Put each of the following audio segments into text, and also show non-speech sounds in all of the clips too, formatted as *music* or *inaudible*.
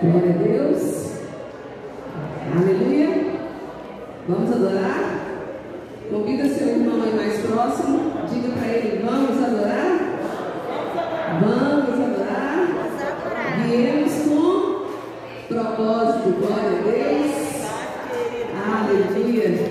Glória a Deus. Aleluia. Vamos adorar? Convida seu irmão aí mais próximo. Diga para ele: vamos adorar? Vamos adorar. Viemos com propósito. Glória a Deus. Aleluia.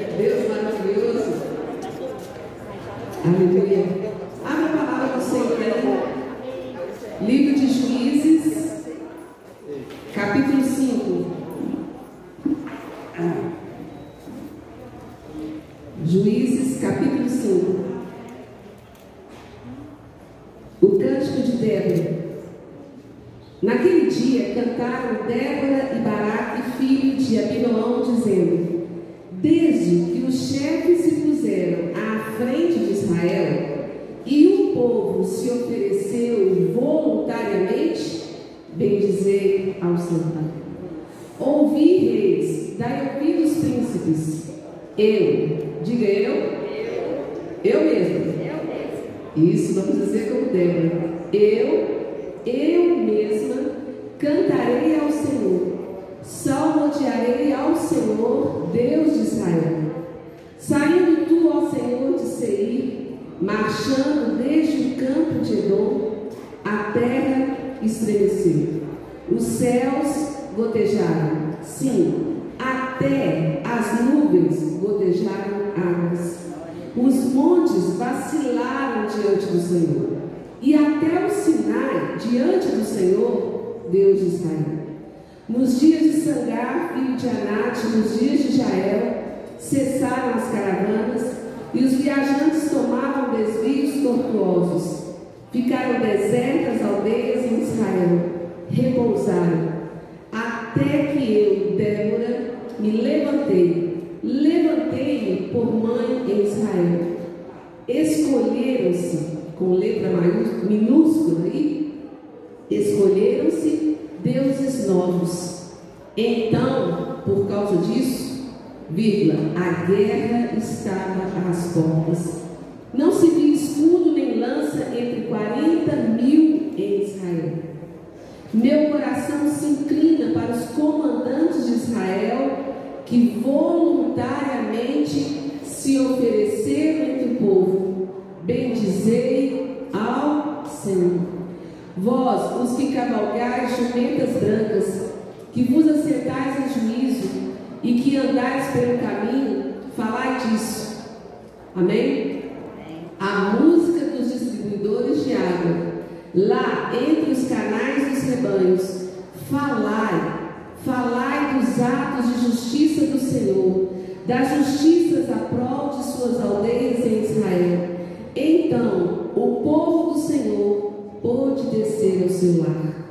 Das justiças a prol de suas aldeias em Israel. Então o povo do Senhor pôde descer ao seu lar.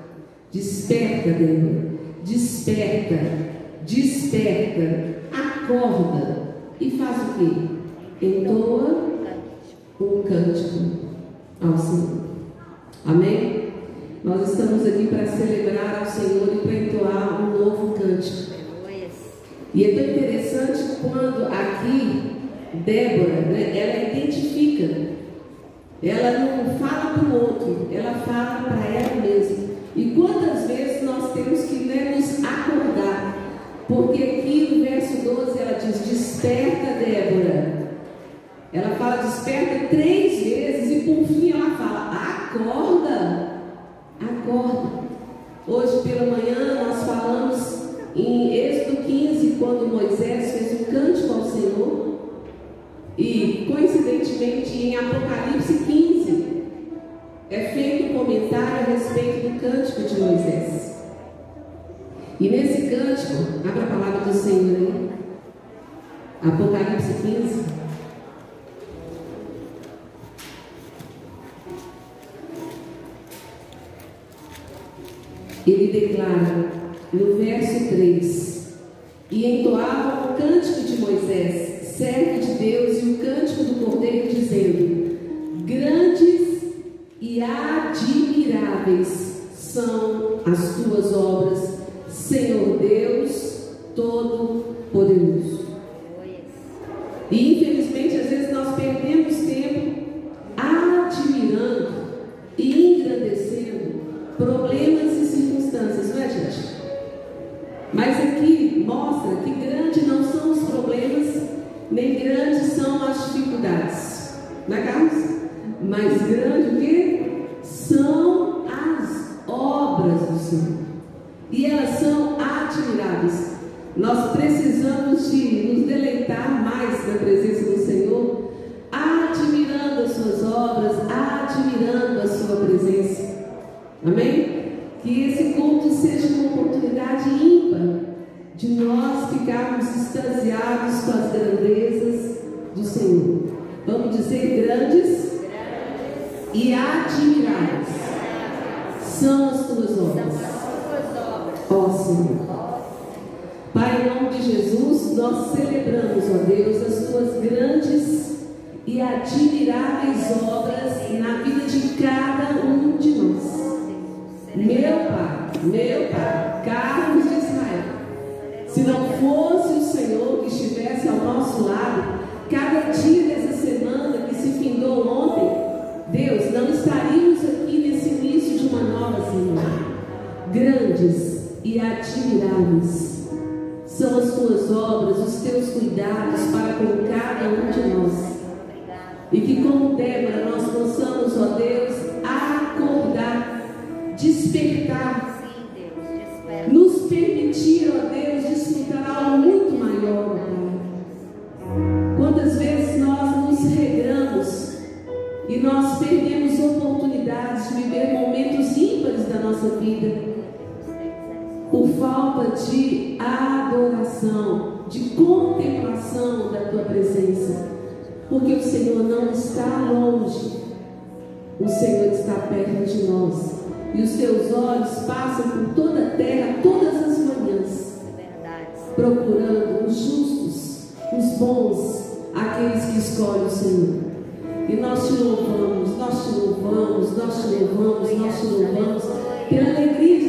Desperta, Débora, desperta, desperta, acorda e faz o quê? Entoa um cântico ao Senhor. Amém? Nós estamos aqui para celebrar ao Senhor e para entoar um novo cântico. E é tão interessante quando aqui Débora, né, ela identifica, ela não fala para o outro, ela fala para ela mesma. E quantas vezes nós temos que né, nos acordar? Porque aqui no verso 12 ela diz: Desperta, Débora. Ela fala desperta três vezes e por fim ela fala: Acorda, acorda. Hoje pela manhã nós falamos em Êxodo 15, quando Moisés fez um cântico ao Senhor. E coincidentemente em Apocalipse 15 é feito um comentário a respeito do cântico de Moisés. E nesse cântico, abra a palavra do Senhor aí. Apocalipse 15. Ele declara no verso 3: E entoava o cântico de Moisés, servo de Deus, e o cântico do Cordeiro, dizendo: Grandes e admiráveis são as tuas obras, Senhor Deus Todo-Poderoso. E infelizmente, às vezes nós perdemos tempo admirando e engrandecendo problemas e circunstâncias, não é, gente? Mas aqui mostra que grande não são os problemas, nem grandes são as dificuldades. Não é, Carlos? Mas grande o quê? São as obras do Senhor. E elas são admiráveis. Nós precisamos de nos deleitar mais na presença do Senhor, admirando as suas obras, admirando a sua presença. Amém? Que esse culto seja uma oportunidade ímpar de nós ficarmos extasiados com as grandezas do Senhor. Vamos dizer grandes e admiráveis são as tuas obras. Ó Senhor. Pai, em nome de Jesus, nós celebramos, ó Deus, as tuas grandes e admiráveis obras na vida de cada um de nós. Meu Pai, meu Pai, Carlos de Israel, se não fosse o Senhor que estivesse ao nosso lado, cada dia dessa semana que se findou ontem, Deus, não estaríamos aqui nesse início de uma nova semana. Grandes e admiráveis são as tuas obras, os teus cuidados para com cada um de nós. E que, como Débora, nós possamos, ó Deus, despertar, nos permitir, ó Deus, desfrutar algo muito maior, Pai. Quantas vezes nós nos regramos e nós perdemos oportunidades de viver momentos ímpares da nossa vida por falta de adoração, de contemplação da tua presença, porque o Senhor não está longe, o Senhor está perto de nós e os teus olhos passam por toda a terra todas as manhãs, procurando os justos, os bons, aqueles que escolhem o Senhor. E nós te louvamos, nós te louvamos, nós te louvamos, nós te louvamos, pela alegria de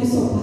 Por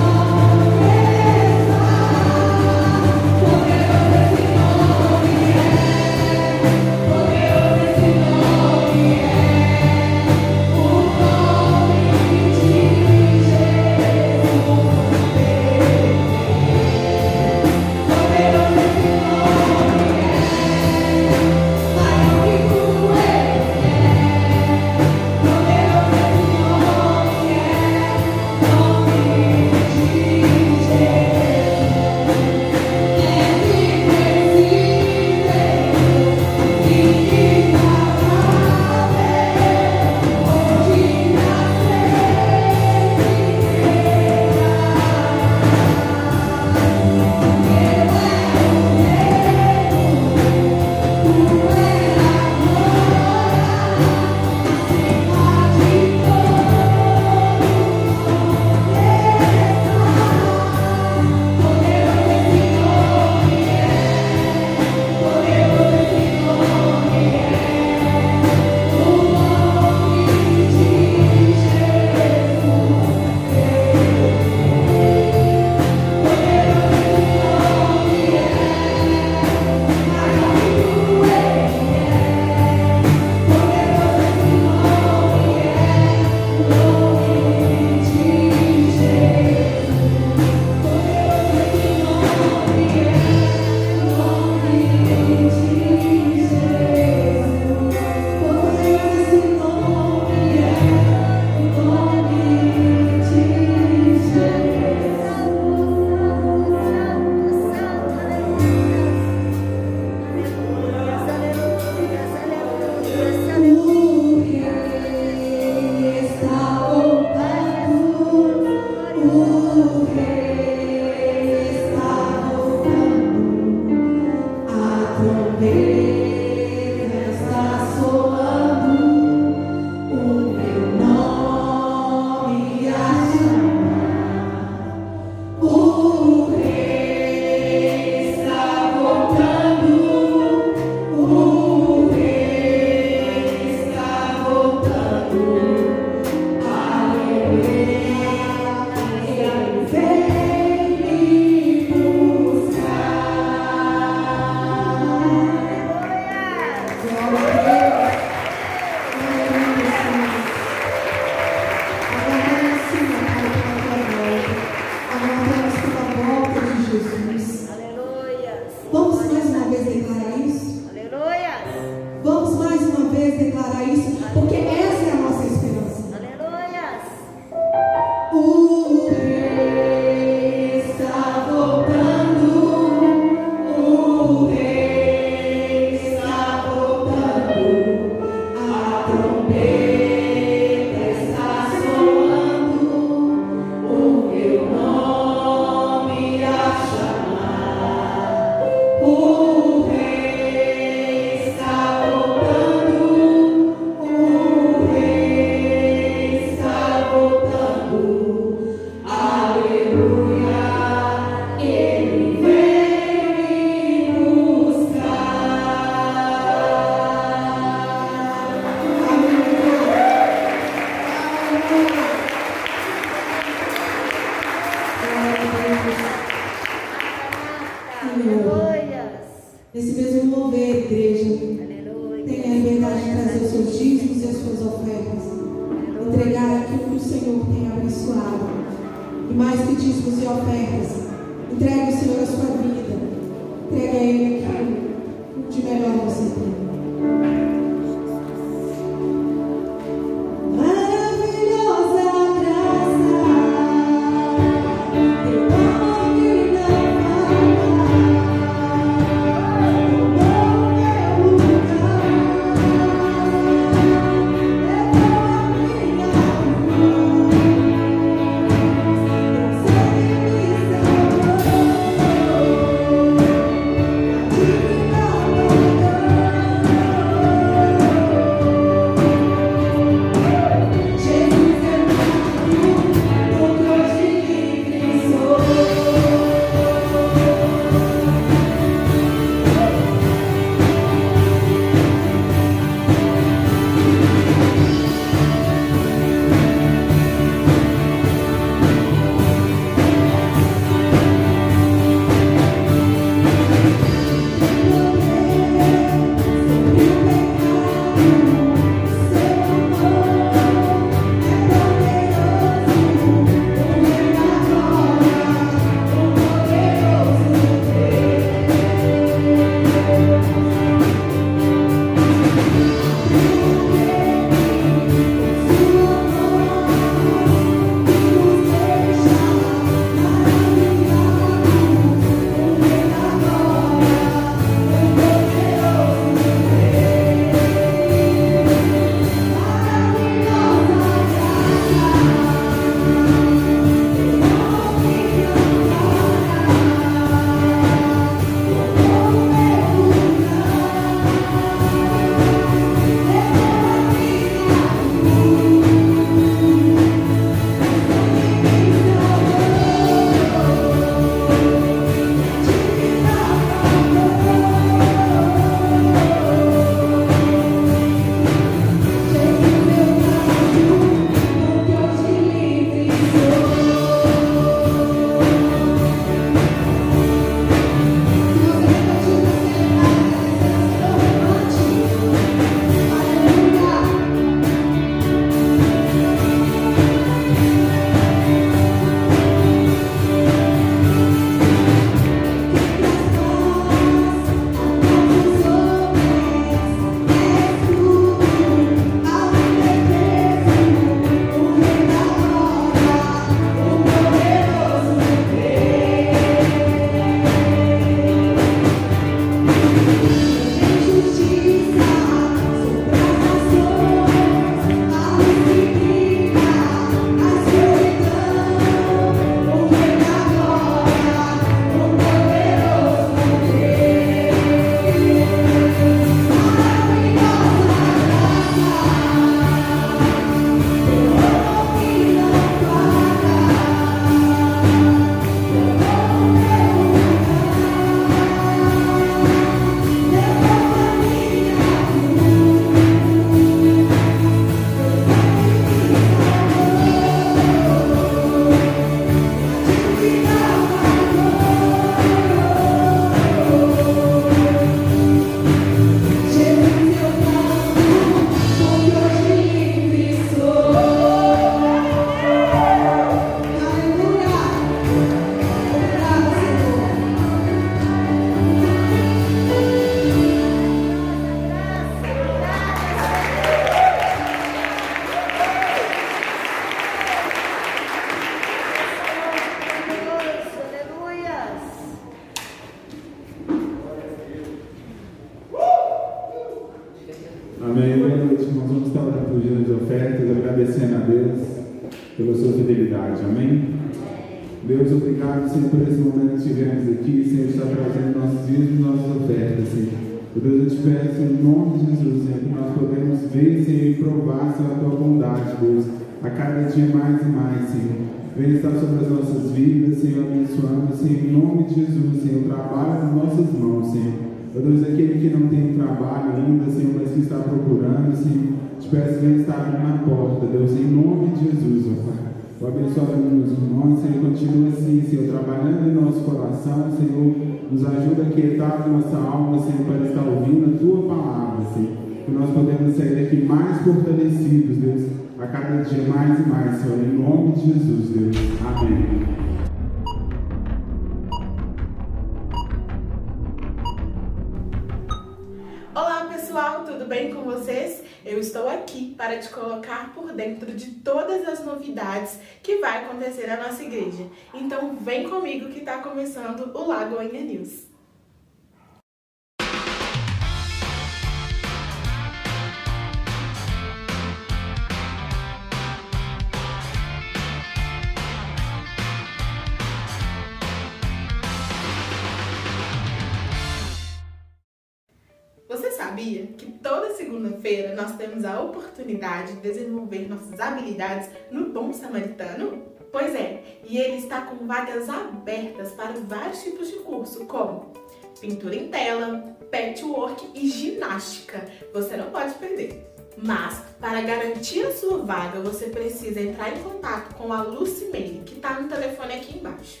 desenvolver nossas habilidades no Bom Samaritano? Pois é, e ele está com vagas abertas para vários tipos de curso, como pintura em tela, patchwork e ginástica. Você não pode perder. Mas, para garantir a sua vaga, você precisa entrar em contato com a Lucimene, que está no telefone aqui embaixo.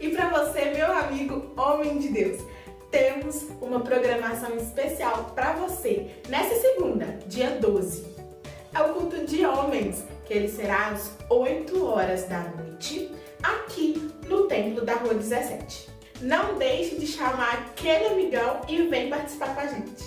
E para você, meu amigo homem de Deus, temos uma programação especial para você nessa segunda, dia 12. É o culto de homens, que ele será às 8 horas da noite, aqui no Templo da Rua 17. Não deixe de chamar aquele amigão e vem participar com a gente.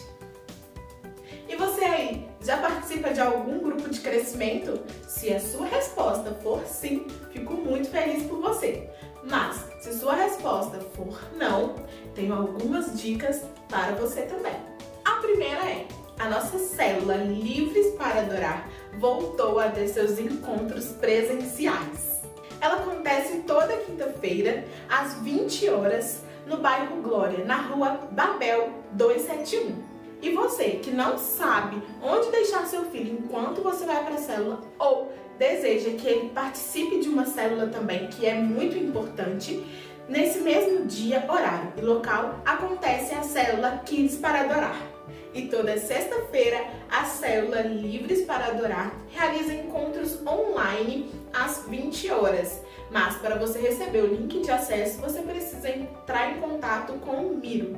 E você aí, já participa de algum grupo de crescimento? Se a sua resposta for sim, fico muito feliz por você. Mas, se sua resposta for não, tenho algumas dicas para você também. A primeira é: a nossa célula Livres para Adorar voltou a ter seus encontros presenciais. Ela acontece toda quinta-feira, às 20 horas, no bairro Glória, na rua Babel 271. E você que não sabe onde deixar seu filho enquanto você vai para a célula ou deseja que ele participe de uma célula também, que é muito importante, nesse mesmo dia, horário e local acontece a célula Kids para Adorar. E toda sexta-feira, a célula Livres para Adorar realiza encontros online às 20 horas. Mas para você receber o link de acesso, você precisa entrar em contato com o Miro.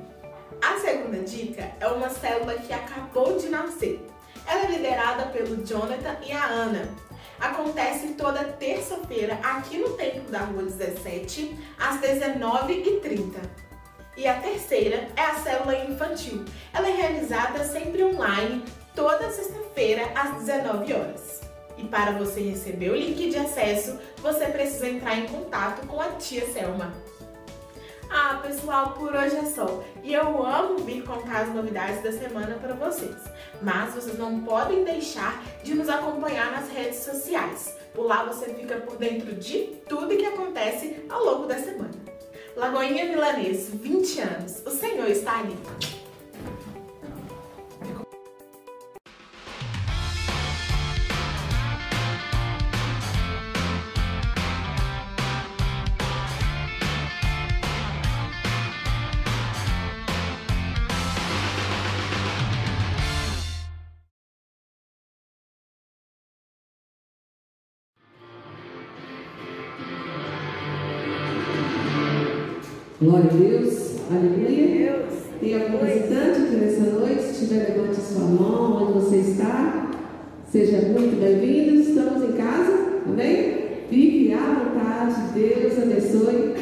A segunda dica é uma célula que acabou de nascer. Ela é liderada pelo Jonathan e a Ana. Acontece toda terça-feira aqui no Templo da Rua 17, às 19h30. E a terceira é a célula infantil. Ela é realizada sempre online, toda sexta-feira, às 19 horas. E para você receber o link de acesso, você precisa entrar em contato com a tia Selma. Ah, pessoal, por hoje é só. E eu amo vir contar as novidades da semana para vocês. Mas vocês não podem deixar de nos acompanhar nas redes sociais. Por lá você fica por dentro de tudo que acontece ao longo da semana. Lagoinha Milanês, 20 anos. O Senhor está ali. Glória a Deus, aleluia. Tem algum visitante aqui nessa noite? Se tiver, levante sua mão onde você está. Seja muito bem-vindo. Estamos em casa, amém? Fique à vontade, Deus abençoe.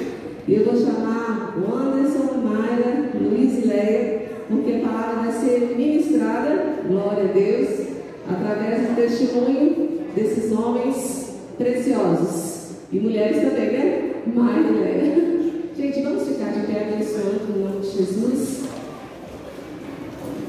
E eu vou chamar o Anderson, Mayra, Luiz e Leia, porque a palavra vai ser ministrada, glória a Deus, através do testemunho desses homens preciosos. E mulheres também, né? Mayra e Leia. Gente, vamos ficar de pé abençoando em nome de Jesus.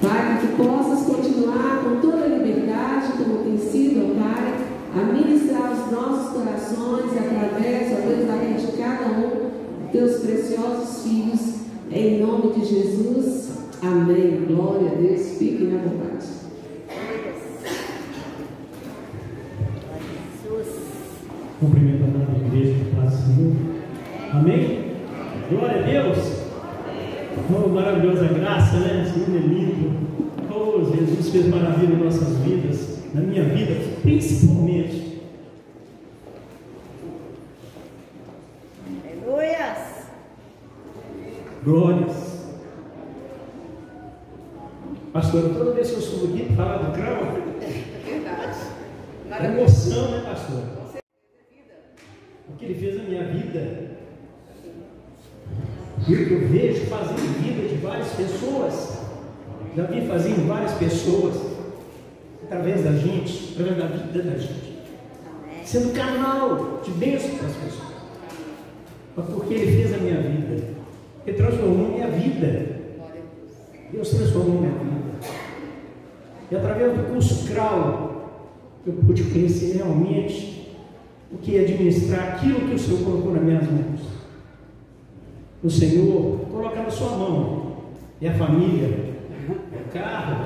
Pai, que possas continuar com toda a liberdade, como tem sido, ó Pai, a ministrar os nossos corações e através, ó Deus, da vida de cada um, teus preciosos filhos, em nome de Jesus. Amém. Glória a Deus. Fiquem à vontade. Cumprimento a igreja paz Senhor. Amém? Glória a Deus. Oh, maravilhosa graça, né? Senhor é lindo. Oh, Jesus fez maravilha em nossas vidas, na minha vida, principalmente. Aleluias. Glórias. Pastor, toda vez que eu subo aqui para falar do grão, é emoção, né, pastor? O que ele fez na minha vida. Eu vejo fazendo vida de várias pessoas. Já vi fazendo em várias pessoas. Através da gente, através da vida da gente. Sendo canal de bênção para as pessoas. Mas porque ele fez a minha vida. Ele transformou minha vida. Deus transformou minha vida. E através do curso CRAU, eu pude conhecer realmente o que é administrar aquilo que o Senhor colocou nas minhas mãos. O Senhor coloca na sua mão. É a família, é o carro,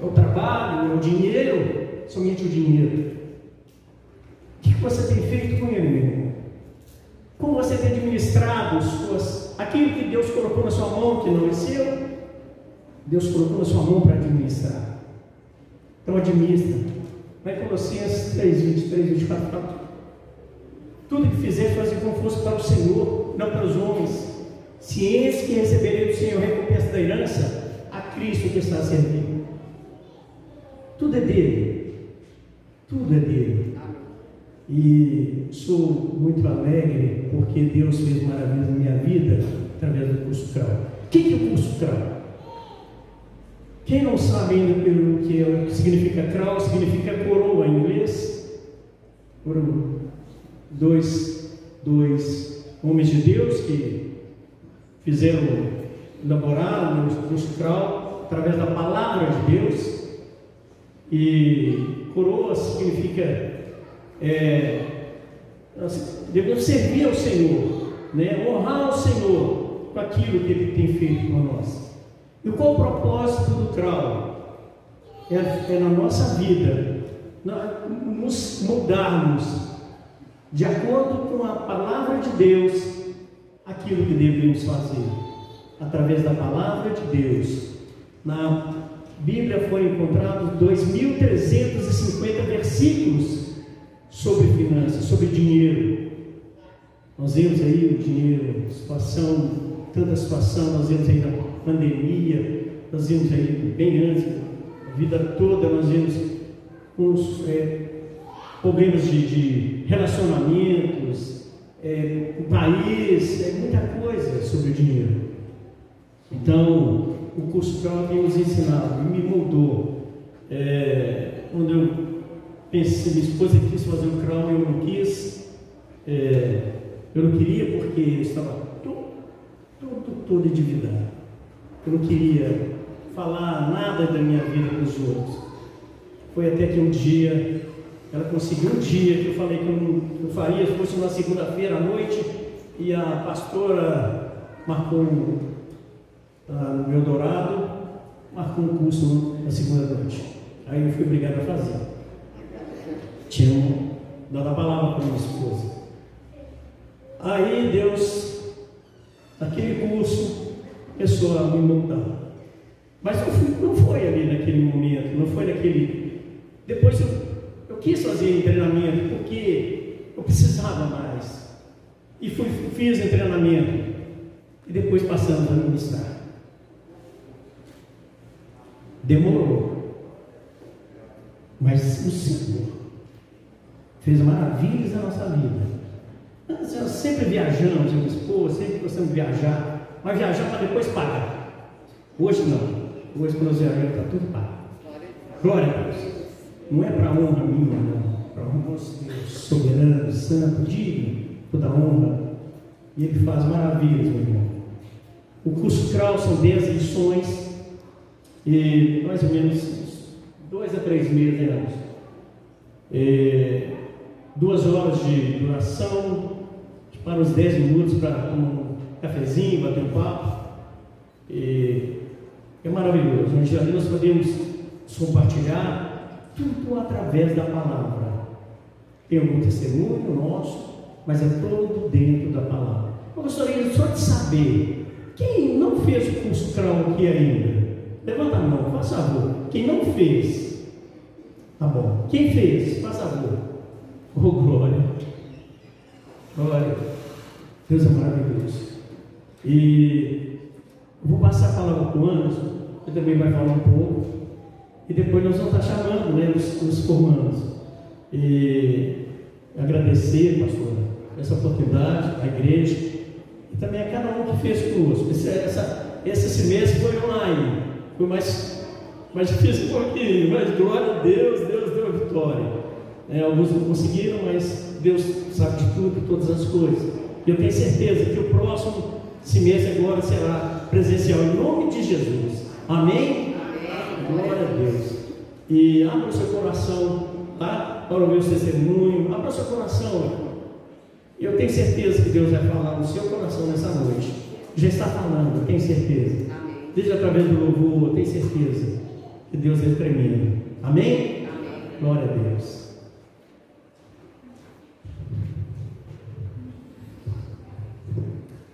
é o trabalho, é o dinheiro, somente o dinheiro. O que você tem feito com ele, meu irmão? Como você tem administrado suas, aquilo que Deus colocou na sua mão, que não é seu, Deus colocou na sua mão para administrar. Então administra. Vai Colossenses 3, 23, 24, fala. Tudo que fizer, fazer como fosse para o Senhor, não para os homens. Ciência que receberei do Senhor recompensa da herança a Cristo que está servindo. Tudo é dele. Tudo é dele. E sou muito alegre porque Deus fez maravilhas na minha vida através do curso CRAU. O que é o curso CRAU? Quem não sabe ainda pelo que, é, o que significa CRAU, significa coroa em inglês. Foram dois, dois homens de Deus que fizeram, elaboraram o curso CRAU através da palavra de Deus. E coroa significa é, devemos servir ao Senhor, né? honrar o Senhor com aquilo que Ele tem feito por nós. E qual o propósito do CRAU? É, é na nossa vida, nos mudarmos de acordo com a palavra de Deus, aquilo que devemos fazer, através da palavra de Deus. Na Bíblia foram encontrados 2.350 versículos sobre finanças, sobre dinheiro. Nós vemos aí o dinheiro, situação, tanta situação, nós vemos aí na pandemia, nós vimos aí bem antes, a vida toda nós vimos uns é, problemas de, de relacionamentos, é, o país, é muita coisa sobre o dinheiro. Então, o curso tem nos ensinado e me mudou. É, quando eu pensei, minha esposa quis fazer o Crown, eu não quis. É, eu não queria porque eu estava todo, todo, todo endividado. Eu não queria falar nada da minha vida com os outros. Foi até que um dia, ela conseguiu um dia que eu falei que eu, não, eu faria, se fosse uma segunda-feira à noite, e a pastora marcou um, tá, no meu dourado, marcou um curso na segunda noite. Aí eu fui obrigado a fazer. Tinha dado a palavra para minha esposa. Aí Deus, naquele curso, começou a me mudar. Mas não, fui, não foi ali naquele momento, não foi naquele. Depois eu, eu quis fazer treinamento porque eu precisava mais. E fui, fiz o treinamento. E depois passamos a ministrar. Demorou. Mas o Senhor fez maravilhas na nossa vida. Nós sempre viajamos, eu esposa, sempre gostamos de viajar. Mas viajar para depois pagar. Hoje não. Hoje, quando nós viajamos, está tudo pago. Glória a Deus. Não é para honra minha, não. Para honra nosso Deus soberano, santo, digno, toda honra. E Ele faz maravilhas, meu irmão. O curso CRAU são 10 lições. E mais ou menos dois a três meses, né? É, duas horas de duração, para uns dez minutos para um cafezinho, bater um papo. E é maravilhoso. Onde ali nós podemos compartilhar tudo através da palavra. Tem algum testemunho nosso, mas é todo dentro da palavra. Eu gostaria só de saber, quem não fez o curso CRAU aqui ainda? Levanta a mão, faz favor. Quem não fez? Tá bom. Quem fez? Faz favor. Oh, glória. Glória. Deus é maravilhoso. E vou passar a palavra para o Anderson, que também vai falar um pouco. E depois nós vamos estar chamando né, os, os formandos. E agradecer, pastor, essa oportunidade, à igreja, e também a cada um que fez conosco. Esse, essa, esse semestre foi online, foi mais, mais difícil um pouquinho, mas glória a Deus, Deus deu a vitória. É, alguns não conseguiram, mas Deus sabe de tudo, de todas as coisas. E eu tenho certeza que o próximo semestre agora será presencial em nome de Jesus. Amém? Amém. Glória a Deus. E abra o seu coração, tá? Para ouvir o testemunho. Abra o seu coração. Eu tenho certeza que Deus vai falar no seu coração nessa noite. Já está falando, tenho certeza. Amém. Desde através do louvor, tenho certeza que Deus é tremendo. Amém? Amém. Glória a Deus.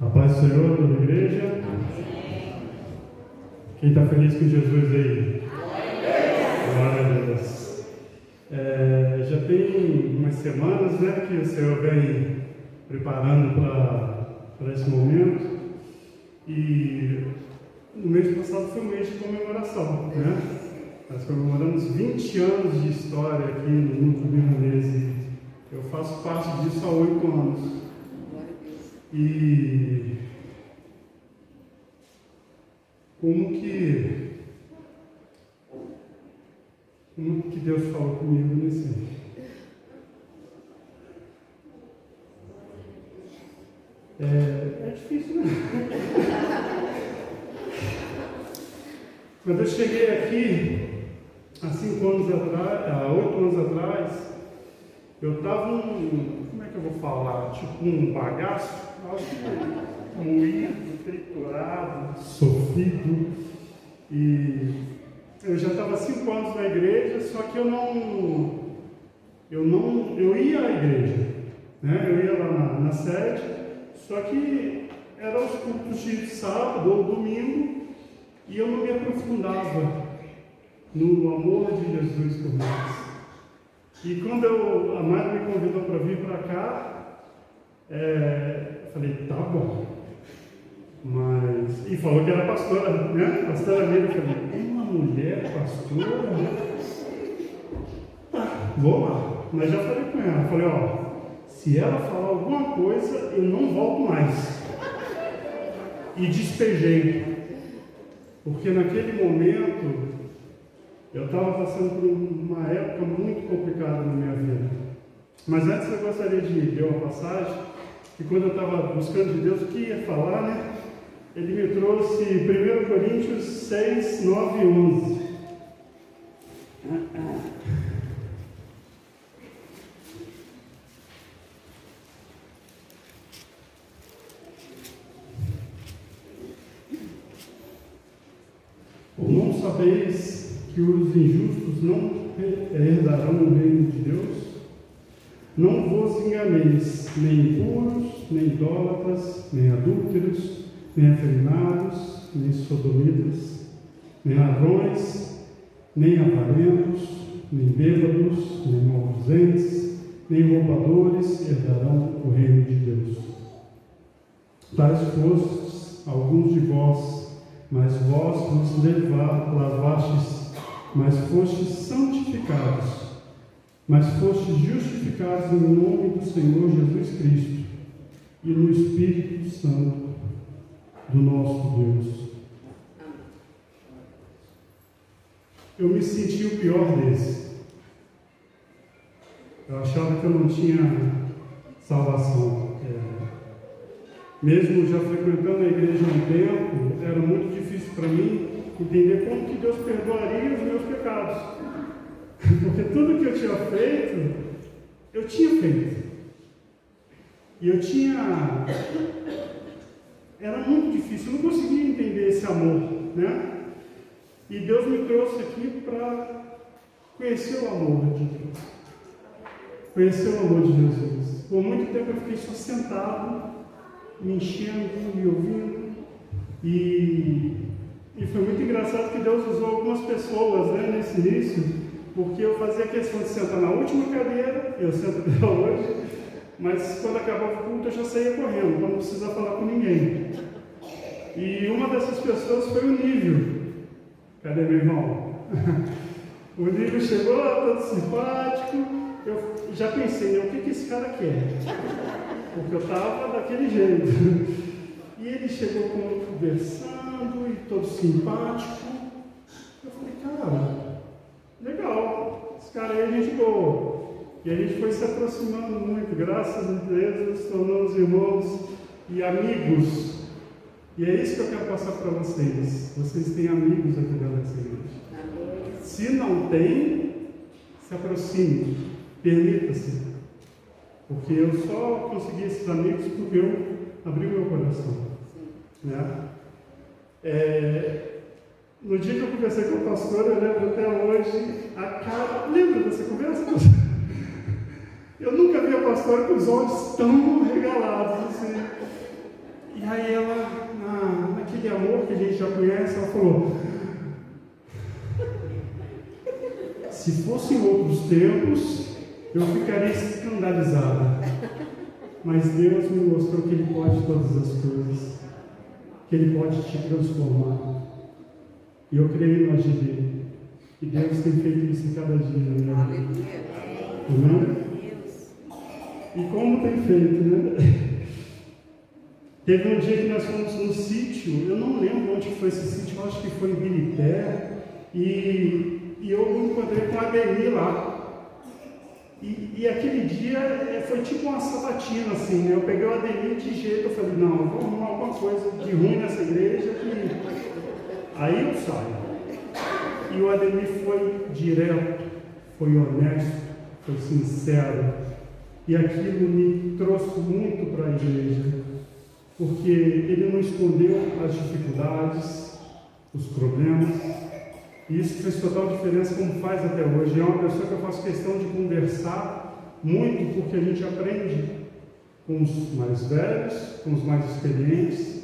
A paz do Senhor, toda igreja. Quem está feliz com Jesus aí? Glória a Deus. É, já tem umas semanas né, que o Senhor vem preparando para esse momento. E no mês passado foi um mês de comemoração. Né? Nós comemoramos 20 anos de história aqui no Núcleo Milanese. Eu faço parte disso há oito anos. E como que como que Deus falou comigo nesse é, é difícil, né? Quando eu cheguei aqui, há cinco anos atrás, há oito anos atrás, eu estava um, como é que eu vou falar? Tipo um bagaço moído, triturado, sofrido. E eu já estava cinco anos na igreja, só que eu não. Eu não. Eu ia à igreja, né? Eu ia lá na, na sede, só que eram os cultos de sábado ou domingo e eu não me aprofundava no amor de Jesus por nós. E quando eu, a mãe me convidou para vir para cá, é, Falei, tá bom. Mas. E falou que era pastora, né? Pastora Mira. Falei, uma mulher pastora? Né? Tá, vou lá. Mas já falei com ela. Falei, ó, se ela falar alguma coisa, eu não volto mais. E despejei. Porque naquele momento eu estava passando por uma época muito complicada na minha vida. Mas antes eu gostaria de ler uma passagem e quando eu estava buscando de Deus o que ia falar, né? Ele me trouxe 1 Coríntios 6, 9 e 11. Ou não sabeis que os injustos não herdarão o reino de Deus? Não vos enganeis, nem impuros, nem idólatras, nem adúlteros, nem afeminados, nem sodomitas, nem ladrões, nem avarentos, nem bêbados, nem maldizentes, nem roubadores herdarão o reino de Deus. Tais fostes alguns de vós, mas vós vos lavastes, mas fostes santificados mas fostes justificados em nome do Senhor Jesus Cristo e no Espírito Santo do nosso Deus. Eu me senti o pior desse. Eu achava que eu não tinha salvação. É. Mesmo já frequentando a igreja há um tempo, era muito difícil para mim entender como que Deus perdoaria os meus pecados. Porque tudo que eu tinha feito, eu tinha feito. E eu tinha. Era muito difícil, eu não conseguia entender esse amor, né? E Deus me trouxe aqui para conhecer o amor de Deus. Conhecer o amor de Jesus. Por muito tempo eu fiquei só sentado, me enchendo, me ouvindo. E, e foi muito engraçado que Deus usou algumas pessoas né, nesse início, porque eu fazia questão de sentar na última cadeira, eu sento *laughs* até hoje, mas quando acabava o culto eu já saía correndo, não precisar falar com ninguém. E uma dessas pessoas foi o Nívio. Cadê meu irmão? *laughs* o Nívio chegou todo simpático. Eu já pensei, o que, que esse cara quer? *laughs* Porque eu estava daquele jeito. E ele chegou conversando e todo simpático. Eu falei, cara, legal, esse cara aí é gente boa. E a gente foi se aproximando muito, graças a Deus, nos tornamos irmãos e amigos. E é isso que eu quero passar para vocês. Vocês têm amigos aqui dentro dessa igreja. Se não tem, se aproxime, permita-se. Porque eu só consegui esses amigos porque eu abri meu coração. Né? É, no dia que eu conversei com o pastor, eu lembro até hoje a cara. Lembra dessa conversa? Eu nunca vi a pastora com os olhos tão regalados assim. E aí ela, na, naquele amor que a gente já conhece, ela falou. Se fossem outros tempos, eu ficaria escandalizada. Mas Deus me mostrou que Ele pode todas as coisas, que Ele pode te transformar. E eu creio no agir dele. E Deus tem feito isso em cada dia vida. Amém? E como tem feito, né? *laughs* Teve um dia que nós fomos no sítio, eu não lembro onde foi esse sítio, acho que foi em Bilité, e, e eu encontrei com a Ademir lá. E, e, aquele dia é, foi tipo uma sabatina, assim, né? Eu peguei o Ademir de jeito, eu falei, não, vou arrumar alguma coisa de ruim nessa igreja que Aí eu saio. E o Ademir foi direto, foi honesto, foi sincero. E aquilo me trouxe muito para a igreja, porque ele não escondeu as dificuldades, os problemas. E isso fez total diferença, como faz até hoje. É uma pessoa que eu faço questão de conversar muito, porque a gente aprende com os mais velhos, com os mais experientes,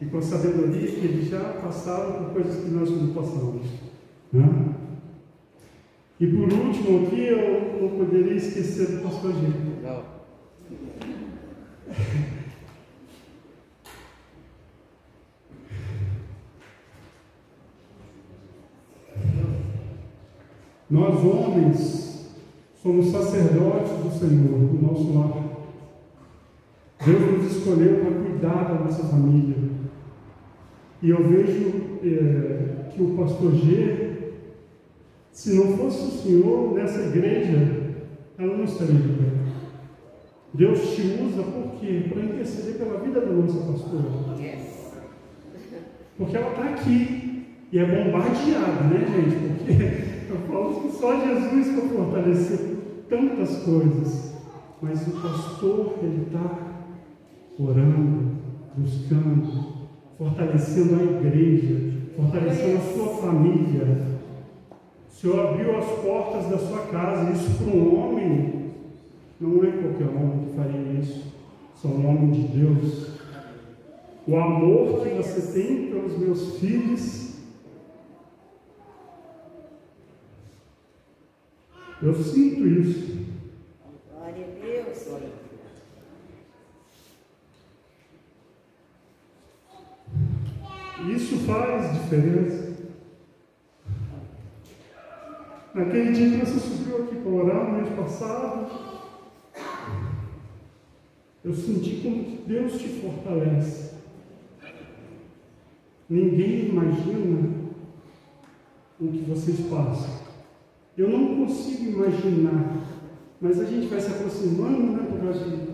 e com a sabedoria que eles já passaram por coisas que nós não passamos. Né? E por último aqui, eu não poderia esquecer do pastor Gil. Nós, homens, somos sacerdotes do Senhor, do nosso lar. Deus nos escolheu para cuidar da nossa família. E eu vejo é, que o pastor G, se não fosse o Senhor nessa igreja, ela não estaria de pé. Deus te usa por quê? Para interceder pela vida da nossa pastora. Porque ela está aqui e é bombardeada, né, gente? Porque *laughs* eu falo que só Jesus para fortalecer tantas coisas. Mas o pastor, ele está orando, buscando, fortalecendo a igreja, fortalecendo a sua família. O Senhor abriu as portas da sua casa, isso para um homem, não é qualquer homem que faria isso, são um homem de Deus. O amor que você tem pelos meus filhos, eu sinto isso. Glória a Deus. Isso faz diferença. Naquele dia que você subiu aqui para orar no mês passado, eu senti como que Deus te fortalece. Ninguém imagina o que vocês passam. Eu não consigo imaginar, mas a gente vai se aproximando né, por causa de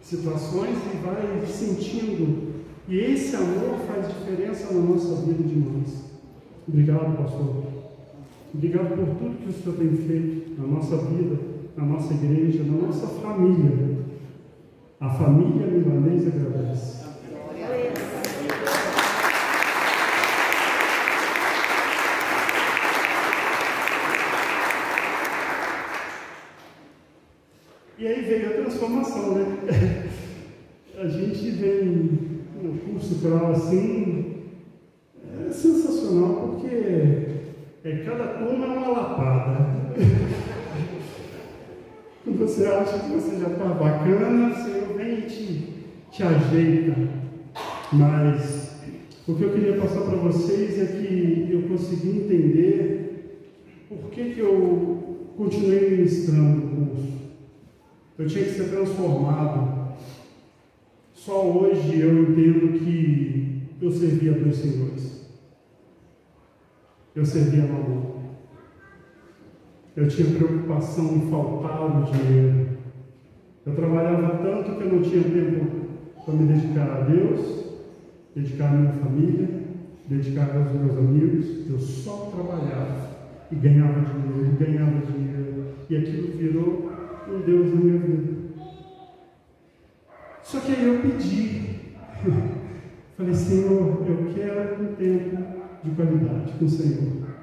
situações e vai sentindo e esse amor faz diferença na nossa vida de nós. Obrigado, pastor. Obrigado por tudo que o Senhor tem feito na nossa vida, na nossa igreja, na nossa família. A família milanesa agradece. E aí veio a transformação, né? *laughs* A gente vem no curso coral assim, cada turma é uma lapada. *laughs* Você acha que você já está bacana, o Senhor vem e te, te ajeita. Mas o que eu queria passar para vocês é que eu consegui entender por que, que eu continuei ministrando o curso. Eu tinha que ser transformado. Só hoje eu entendo que eu servia dois senhores. Eu servia mamão. Eu tinha preocupação em faltar o dinheiro. Eu trabalhava tanto que eu não tinha tempo para me dedicar a Deus, dedicar à minha família, dedicar aos meus amigos. Eu só trabalhava e ganhava dinheiro, e ganhava dinheiro. E aquilo virou um Deus na minha vida. Só que aí eu pedi. *laughs* Falei, Senhor, eu quero um tempo de qualidade com o Senhor.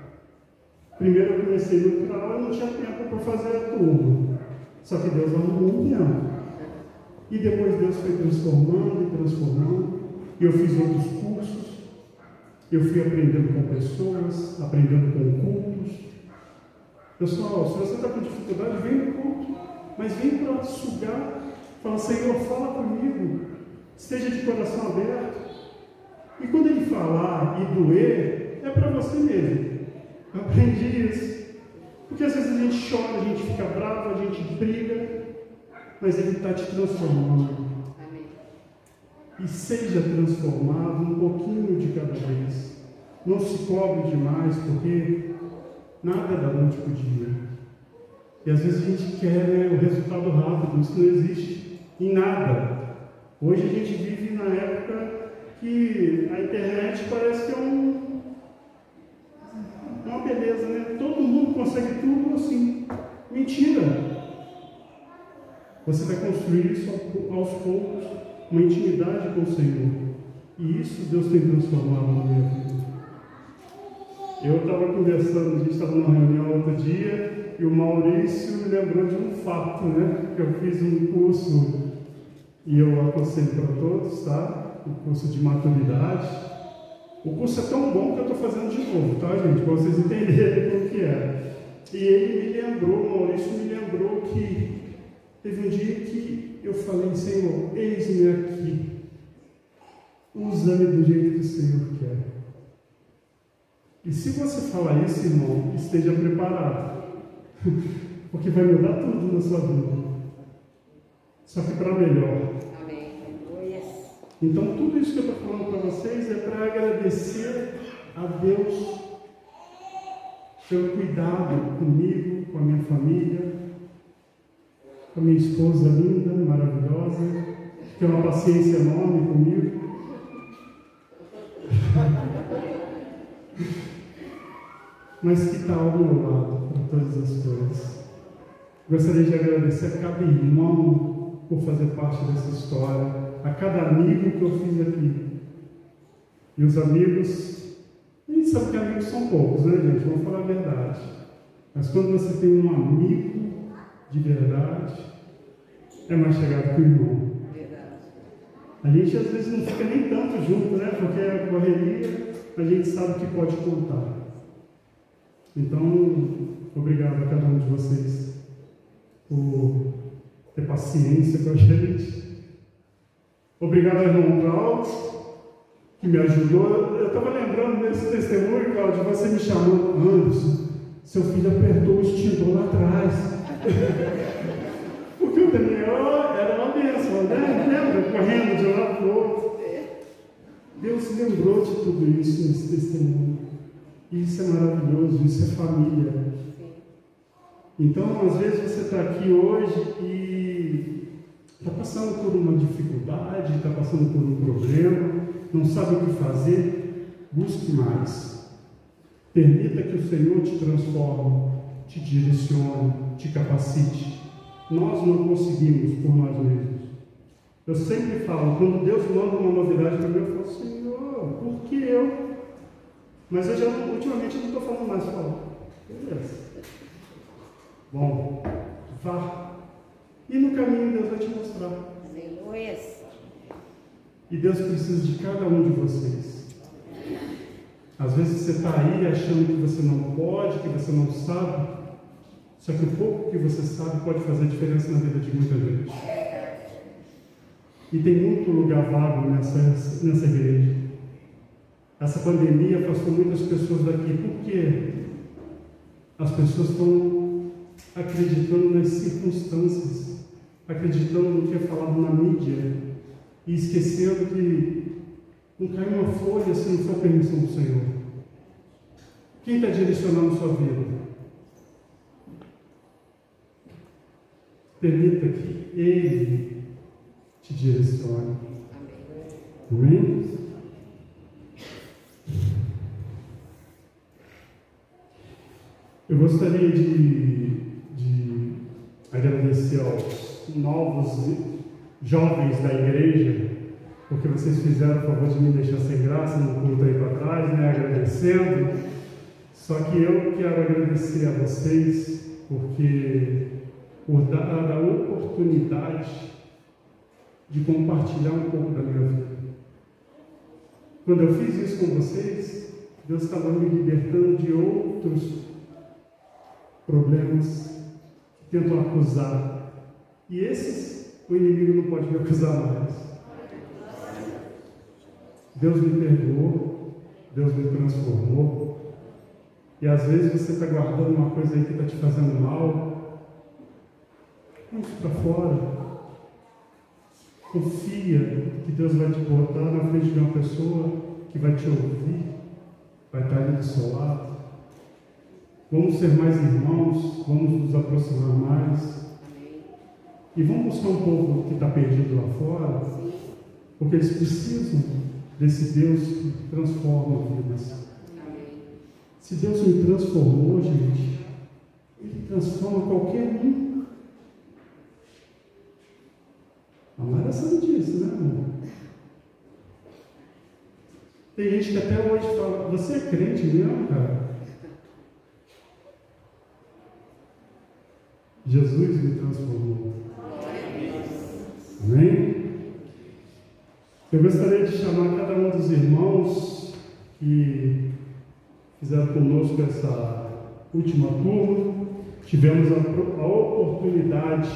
Primeiro eu comecei no canal e não tinha tempo para fazer tudo. Só que Deus arrumou um tempo. E depois Deus foi transformando e transformando. Eu fiz outros cursos. Eu fui aprendendo com pessoas, aprendendo com cultos. Pessoal, se você está com dificuldade, vem no culto. Mas vem para sugar. Fala, Senhor, fala comigo. Esteja de coração aberto. E quando ele falar e doer, é para você mesmo. Eu aprendi isso. Porque às vezes a gente chora, a gente fica bravo, a gente briga, mas Ele está te transformando. Amém. E seja transformado um pouquinho de cada vez. Não se cobre demais, porque nada da noite para o dia. E às vezes a gente quer né, o resultado rápido, isso não existe em nada. Hoje a gente vive na época que a internet parece que é um uma beleza, né? Todo mundo consegue tudo assim. Mentira! Você vai construir isso aos poucos, uma intimidade com o Senhor. E isso Deus tem transformado na minha vida. Eu estava conversando, a gente estava numa reunião outro dia, e o Maurício me lembrou de um fato, né? Que eu fiz um curso, e eu aconselho para todos, tá? Um curso de maturidade. O curso é tão bom que eu estou fazendo de novo, tá, gente? Para vocês entenderem como que é. E ele me lembrou, Maurício me lembrou que teve um dia que eu falei, Senhor, eis-me aqui. Usa-me do jeito que o Senhor quer. E se você falar isso, irmão, esteja preparado. *laughs* Porque vai mudar tudo na sua vida. Só que para melhor. Então, tudo isso que eu estou falando para vocês é para agradecer a Deus pelo cuidado comigo, com a minha família, com a minha esposa linda, maravilhosa, que tem uma paciência enorme comigo. *laughs* Mas que está ao meu lado para todas as coisas. Gostaria de agradecer a cada irmão por fazer parte dessa história a cada amigo que eu fiz aqui. E os amigos, a gente sabe que amigos são poucos, né, gente? Vamos falar a verdade. Mas quando você tem um amigo de verdade, é mais chegado que o irmão. A gente às vezes não fica nem tanto junto, né? Porque a correria, a gente sabe que pode contar. Então, obrigado a cada um de vocês por ter paciência com a gente. Obrigado ao irmão Cláudio, que me ajudou. Eu estava lembrando desse testemunho, Cláudio, você me chamou, Anderson, seu filho apertou o extintor lá atrás. *laughs* Porque o Daniel era uma bênção, né? Lembra? Correndo de um lado para o outro. Deus lembrou de tudo isso nesse testemunho. Isso é maravilhoso, isso é família. Então, às vezes você está aqui hoje e está passando por uma dificuldade, está passando por um problema, não sabe o que fazer, busque mais. Permita que o Senhor te transforme, te direcione, te capacite. Nós não conseguimos por nós mesmos. Eu sempre falo, quando Deus manda uma novidade para mim, eu falo, Senhor, por que eu? Mas eu já, ultimamente, não estou falando mais, falo, beleza. Bom, vá. E no caminho Deus vai te mostrar. Aleluia. E Deus precisa de cada um de vocês. Às vezes você está aí achando que você não pode, que você não sabe. Só que o pouco que você sabe pode fazer diferença na vida de muita gente. E tem muito lugar vago nessa, nessa igreja. Essa pandemia afastou muitas pessoas daqui. Por quê? As pessoas estão acreditando nas circunstâncias, acreditando no que é falado na mídia e esquecendo que não cai uma folha se não for permissão do Senhor. Quem está direcionando sua vida? Permita que Ele te direcione. Amém? Eu gostaria de, de agradecer aos novos jovens da igreja porque vocês fizeram o favor de me deixar sem graça no culto aí para trás, né, agradecendo. Só que eu quero agradecer a vocês, porque por dar a oportunidade de compartilhar um pouco da minha vida. Quando eu fiz isso com vocês, Deus estava me libertando de outros problemas que tentam acusar. E esses o inimigo não pode me acusar mais. Deus me perdoou, Deus me transformou. E às vezes você está guardando uma coisa aí que está te fazendo mal. Vamos para fora. Confia que Deus vai te botar na frente de uma pessoa que vai te ouvir, vai estar ali do seu lado. Vamos ser mais irmãos, vamos nos aproximar mais. E vamos buscar um povo que está perdido lá fora, porque eles precisam desse Deus que transforma vidas. Se Deus me transformou, gente, Ele transforma qualquer um. A Mara sabe disso, né, amor? Tem gente que até hoje fala, você é crente mesmo, cara? Jesus me transformou. Amém? Eu gostaria de chamar cada um dos irmãos que fizeram conosco essa última turma. Tivemos a, a oportunidade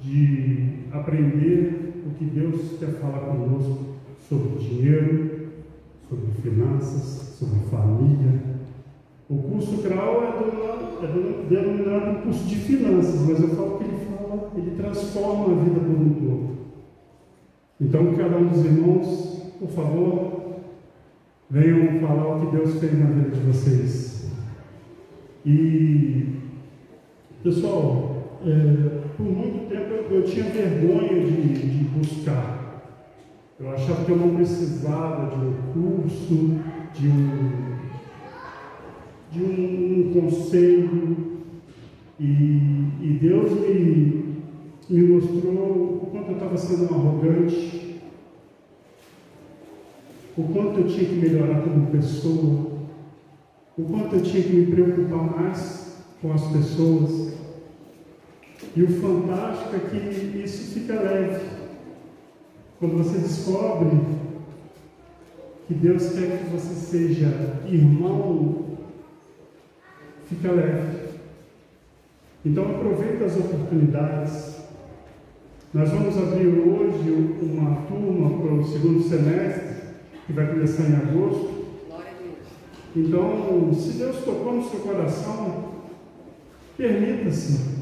de aprender o que Deus quer falar conosco sobre dinheiro, sobre finanças, sobre família. O curso CRAU é, é denominado curso de finanças, mas eu falo que ele fala, ele transforma a vida por um todo. Então, cada um dos irmãos, por favor, venham falar o que Deus fez na vida de vocês. E, pessoal, é, por muito tempo eu, eu tinha vergonha de, de, buscar. Eu achava que eu não precisava de um curso, de um, de um, um conselho. E, e Deus me, me mostrou o quanto eu estava sendo arrogante, o quanto eu tinha que melhorar como pessoa, o quanto eu tinha que me preocupar mais com as pessoas. E o fantástico é que isso fica leve. Quando você descobre que Deus quer que você seja irmão, fica leve. Então aproveita as oportunidades, nós vamos abrir hoje uma turma para o segundo semestre, que vai começar em agosto. Então, se Deus tocou no seu coração, permita-se.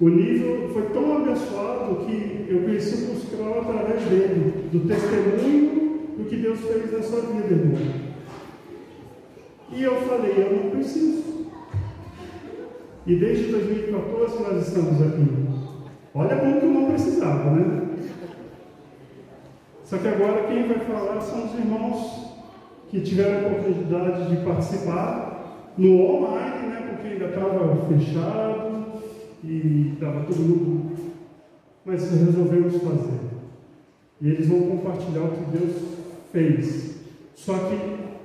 O nível foi tão abençoado que eu conheci o Muscural através dele, do testemunho do que Deus fez na sua vida, irmão. E eu falei, eu não preciso. E desde 2014 nós estamos aqui. Olha como que eu não precisava, né? Só que agora quem vai falar são os irmãos que tiveram a oportunidade de participar no online, né, porque ainda estava fechado e estava todo mundo. Mas resolvemos fazer. E eles vão compartilhar o que Deus fez. Só que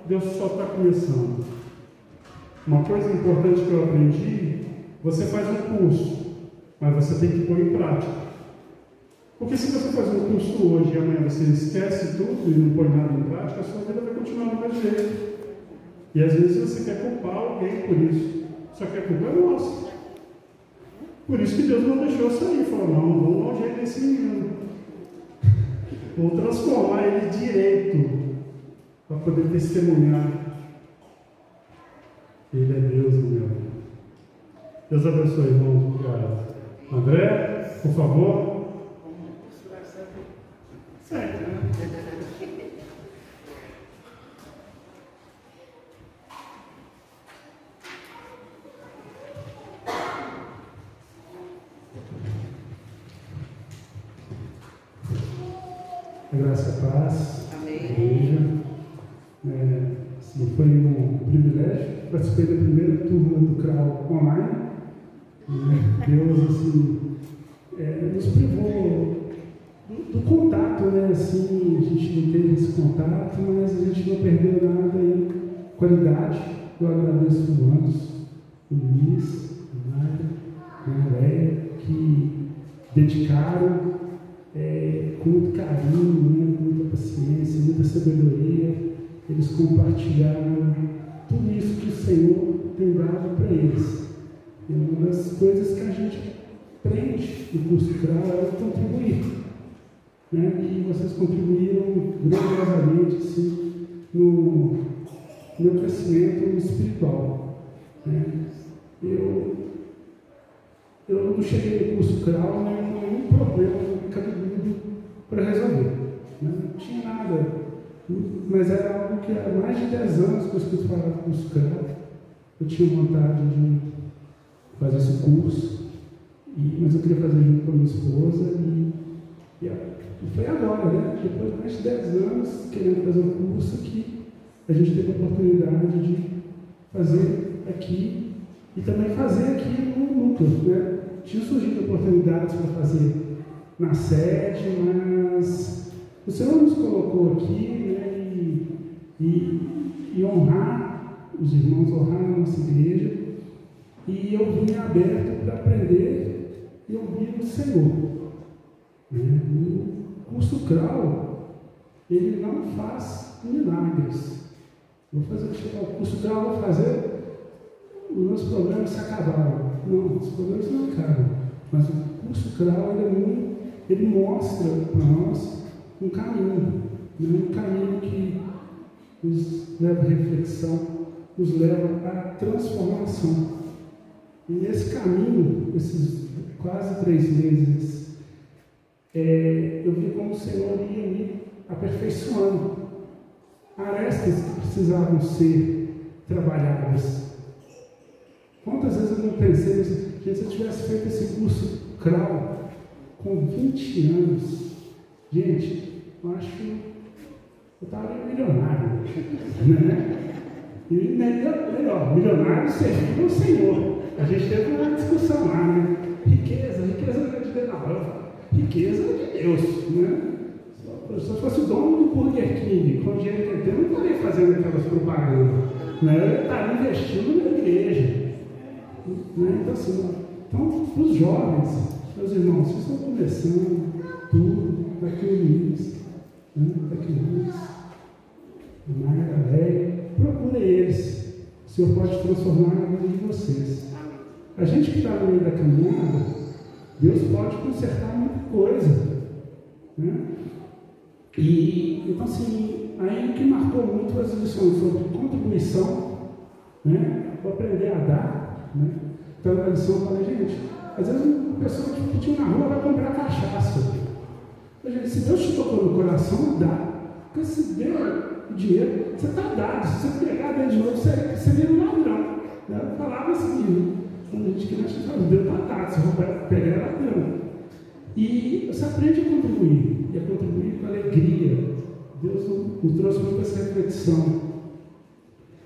Deus só está começando. Uma coisa importante que eu aprendi: você faz um curso, mas você tem que pôr em prática. Porque se você faz um curso hoje e amanhã você esquece tudo e não põe nada em prática, a sua vida vai continuar do mesmo jeito. E às vezes você quer culpar alguém por isso. Só que a culpa é nossa. Por isso que Deus não deixou sair. Falou, não, vamos dar um jeito desse menino. Vou transformar ele direito para poder testemunhar. Ele é Deus, meu. Deus abençoe, irmãos. Obrigado. André, por favor. Certo, né? A graça e a paz. Amém. É, assim, foi um privilégio. Participei da primeira turma do CRAU online. É, Deus, assim, é, nos privou do, do, contato, né? Assim, a gente não teve esse contato, mas a gente não perdeu nada em qualidade. Eu agradeço o Andes, o Luiz, a Nádia, a Leia, que dedicaram é, com muito carinho, né, com muita paciência, muita sabedoria, eles compartilharam tudo isso que o Senhor tem dado para eles. E uma das coisas que a gente aprende no curso CRAL é contribuir. Né? E vocês contribuíram grandiosamente assim, no meu crescimento espiritual. Né? Eu, eu não cheguei no curso CRAL né, com nenhum problema para resolver. Né? Não tinha nada. Mas era algo que há mais de 10 anos que eu escuto falar com os caras. Eu tinha vontade de fazer esse curso, e, mas eu queria fazer junto com a minha esposa. E, e, foi agora, né? depois de mais de 10 anos querendo fazer um curso, que a gente teve a oportunidade de fazer aqui e também fazer aqui no núcleo. Né? Tinha surgido oportunidades para fazer na sede, mas o Senhor nos colocou aqui né, e, e, e, honrar os irmãos, honrar a nossa igreja. E eu vim aberto para aprender e ouvir o Senhor. Né? O curso CRAU, ele não faz milagres. Vou fazer chegar o curso CRAU, vou fazer, os meus problemas se acabaram. Não, os problemas não acabam. Mas o curso CRAU ele é ele mostra para nós um caminho, né? um caminho que nos leva à reflexão, nos leva à transformação. E nesse caminho, esses quase três meses, é, eu vi como o Senhor ia me aperfeiçoando. Arestas que precisavam ser trabalhadas. Quantas vezes eu não pensei, gente, se eu tivesse feito esse curso CRAU, com 20 anos. Gente, eu acho que eu estava milionário. *laughs* Né? E melhor, milionário servindo ao Senhor. A gente teve uma discussão lá, né? Riqueza, riqueza não é de Deus. Riqueza é de Deus, né? Se eu fosse dono do Burger King, com o dinheiro que ele tem, eu não estaria fazendo aquelas propagandas. Né? Eu estaria investindo na igreja. Né? Então, assim, então, para os jovens, meus irmãos, vocês estão começando tudo daqui no início, né? daqui início. Maia, velha, procure eles. O Senhor pode transformar a vida de vocês. A gente que está no meio da caminhada, Deus pode consertar muita coisa. Né? E, então, assim, aí o que marcou muito as lições sobre contribuição, né? Vou aprender a dar. Né? Então, a lição eu falei, gente, às vezes uma pessoa que pediu na rua vai comprar cachaça. Gente, se Deus te tocou no coração, dá. Porque se deu o dinheiro, você está dado. Se você pegar dentro de novo, você, você vira um ladrão. Né? Falava assim, quando a gente achar, Deus está dado, se eu pegar é ladrão. E você aprende a contribuir, e a contribuir com alegria. Deus nos trouxe muito essa reflexão.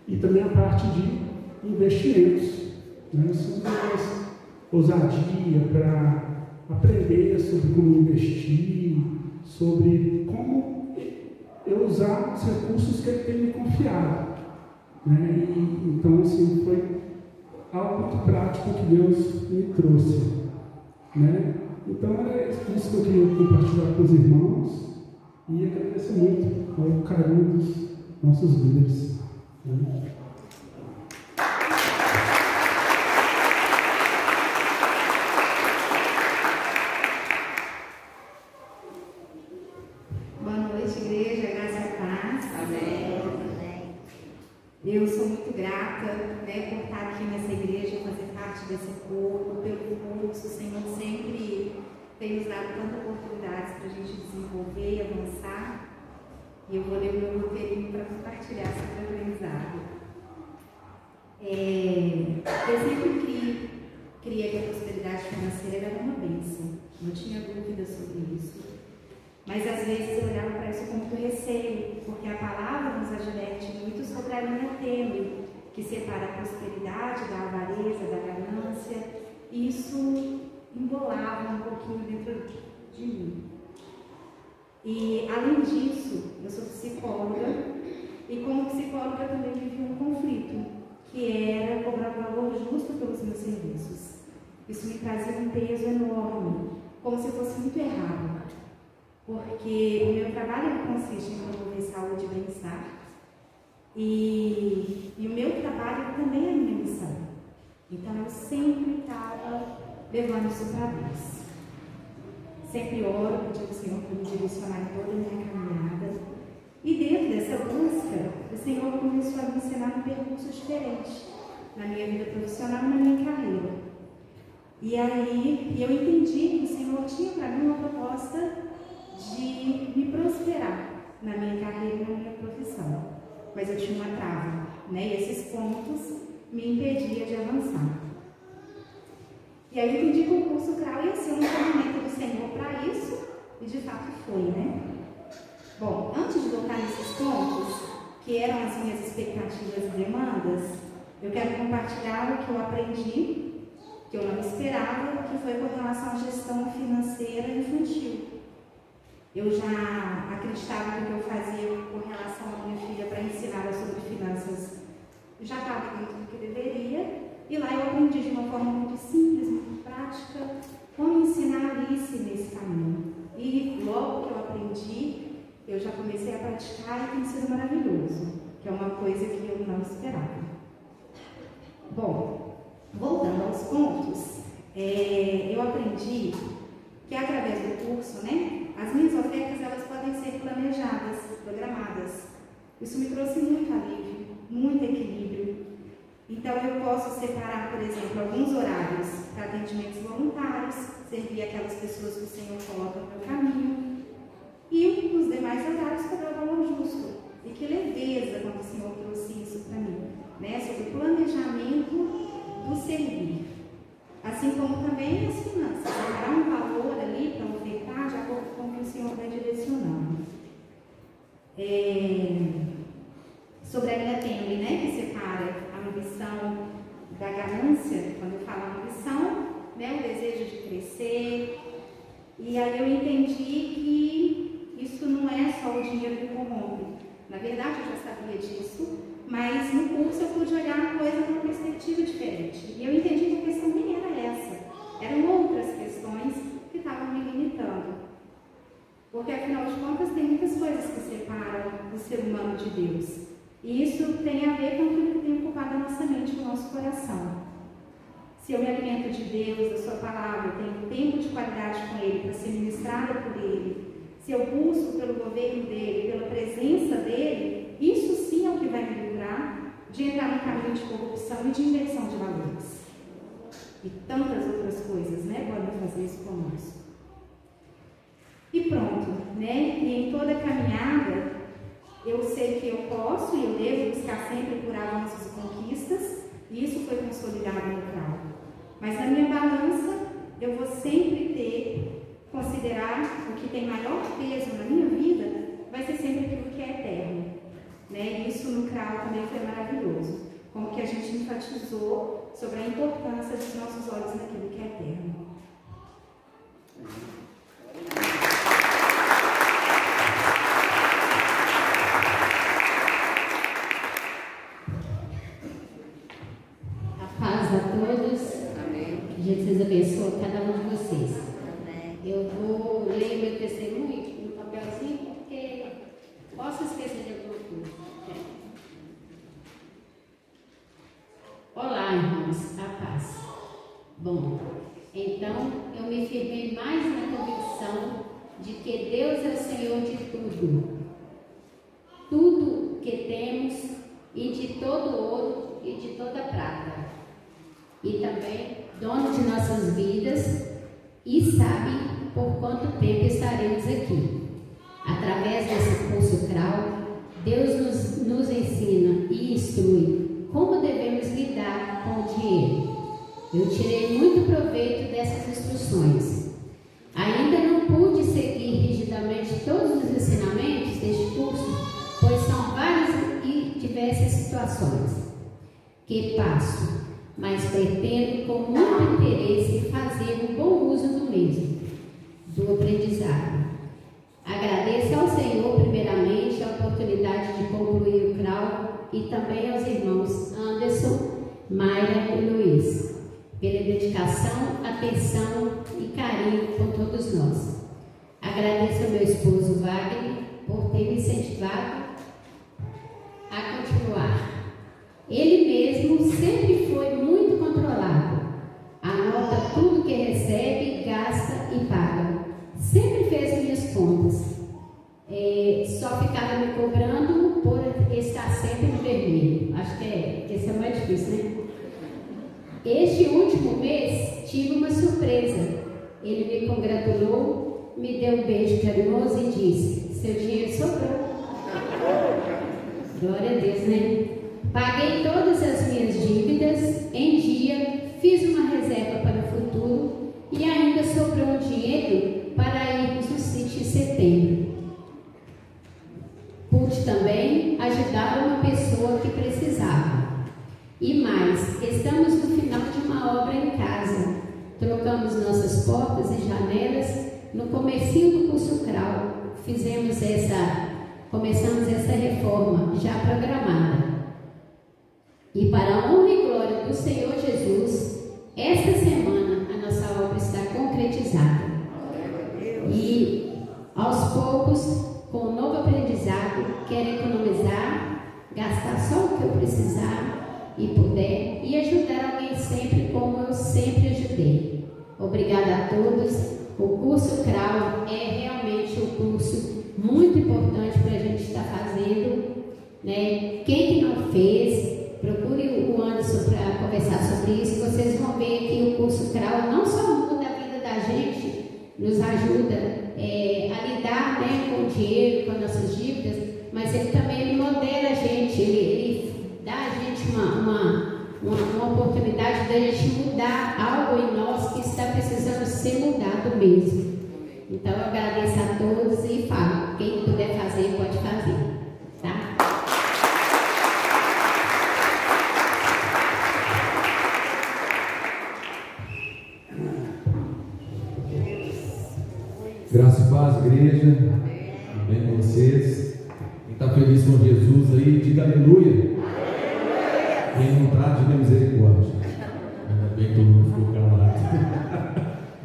e também a parte de investimentos. Né? Isso mais ousadia para aprender sobre como investir, sobre como eu usar os recursos que ele tem me confiado. Né? E, então, assim, foi algo muito prático que Deus me trouxe. Né? Então, era isso que eu queria compartilhar com os irmãos e agradecer muito ao carinho dos nossos líderes. Né? Eu sou muito grata né, por estar aqui nessa igreja, fazer parte desse corpo, pelo curso. O Senhor sempre tem nos dado tantas oportunidades para a gente desenvolver e avançar. E eu vou ler o meu roteirinho para compartilhar esse aprendizado. É, eu sempre criei, criei que a prosperidade financeira era uma bênção, não tinha dúvida sobre isso. Mas às vezes eu olhava para isso com muito receio, porque a palavra nos adverte muito sobre a linha tênue que separa a prosperidade da avareza, da ganância. Isso embolava um pouquinho dentro de mim. E além disso, eu sou psicóloga e como psicóloga também vivi um conflito, que era cobrar valor justo pelos meus serviços. Isso me trazia um peso enorme, como se fosse muito errado porque o meu trabalho consiste em promover saúde e bem-estar. E, e, o meu trabalho também é minha missão. Então eu sempre estava levando isso para Deus. Sempre oro, pedindo ao Senhor para me direcionar em toda a minha caminhada. E dentro dessa busca, o Senhor começou a me ensinar um percurso diferente na minha vida profissional e na minha carreira. E aí eu entendi que o Senhor tinha para mim uma proposta de me prosperar na minha carreira e na minha profissão. Mas eu tinha uma trava, né? E esses pontos me impediam de avançar. E aí eu entendi o curso CRAU ia ser um movimento do Senhor para isso, e de fato foi, né? Bom, antes de voltar nesses pontos, que eram as minhas expectativas e demandas, eu quero compartilhar o que eu aprendi, que eu não esperava, que foi com relação à gestão financeira infantil. Eu já acreditava que o que eu fazia com relação à minha filha para ensinar sobre finanças já estava dentro do que deveria. E lá eu aprendi de uma forma muito simples, muito prática, como ensinar Alice nesse caminho. E logo que eu aprendi, eu já comecei a praticar e tem sido maravilhoso, que é uma coisa que eu não esperava. Bom, voltando aos pontos, é, eu aprendi que através do curso, né, as minhas ofertas elas podem ser planejadas, programadas. Isso me trouxe muito alívio, muito equilíbrio. Então eu posso separar, por exemplo, alguns horários para atendimentos voluntários, servir aquelas pessoas que o Senhor coloca no meu caminho, e os demais horários para dar valor justo. E que leveza quando o Senhor trouxe isso para mim, né? Sobre o planejamento do servir. Assim como também as finanças, dar um valor ali para ofertar de acordo com o que o Senhor vai direcionando. É, sobre a linha tênue, né, que separa ambição da ganância, quando eu falo ambição, né, o desejo de crescer. E aí eu entendi que isso não é só o dinheiro que corrompe. Na verdade, eu já sabia disso, mas no curso eu pude olhar a coisa de uma perspectiva diferente. E eu entendi que a questão nem era essa. Eram outras questões que estavam me limitando. Porque afinal de contas tem muitas coisas que separam o ser humano de Deus. E isso tem a ver com aquilo que tem ocupado a nossa mente, o nosso coração. Se eu me alimento de Deus, da Sua palavra, eu tenho tempo de qualidade com Ele para ser ministrada por Ele, se eu busco pelo governo dele, pela presença dele, isso sim é o que vai me livrar de entrar no caminho de corrupção e de inversão de valores. E tantas outras coisas, né? Podem fazer isso conosco. E pronto, né? E em toda caminhada, eu sei que eu posso e eu devo buscar sempre por avanços e conquistas, e isso foi consolidado no CRAU. Mas na minha balança, eu vou sempre ter considerar o que tem maior peso na minha vida vai ser sempre aquilo que é eterno. Né? Isso no CRAU também foi maravilhoso. Como que a gente enfatizou sobre a importância dos nossos olhos naquilo que é eterno. Obrigada a todos. O curso CRAU é realmente um curso muito importante para a gente estar fazendo. Né? Quem que não fez, procure o Anderson para conversar sobre isso. Vocês vão ver que o curso CRAU não só muda a vida da gente, nos ajuda é, a lidar né, com o dinheiro, com nossas dívidas, mas ele também ele modela a gente, ele, ele dá a gente uma, uma, uma, oportunidade de a gente mudar algo em nós que está precisando ser mudado mesmo. Então eu agradeço a todos e falo, quem puder fazer, pode fazer. Tá? Graça e paz, igreja.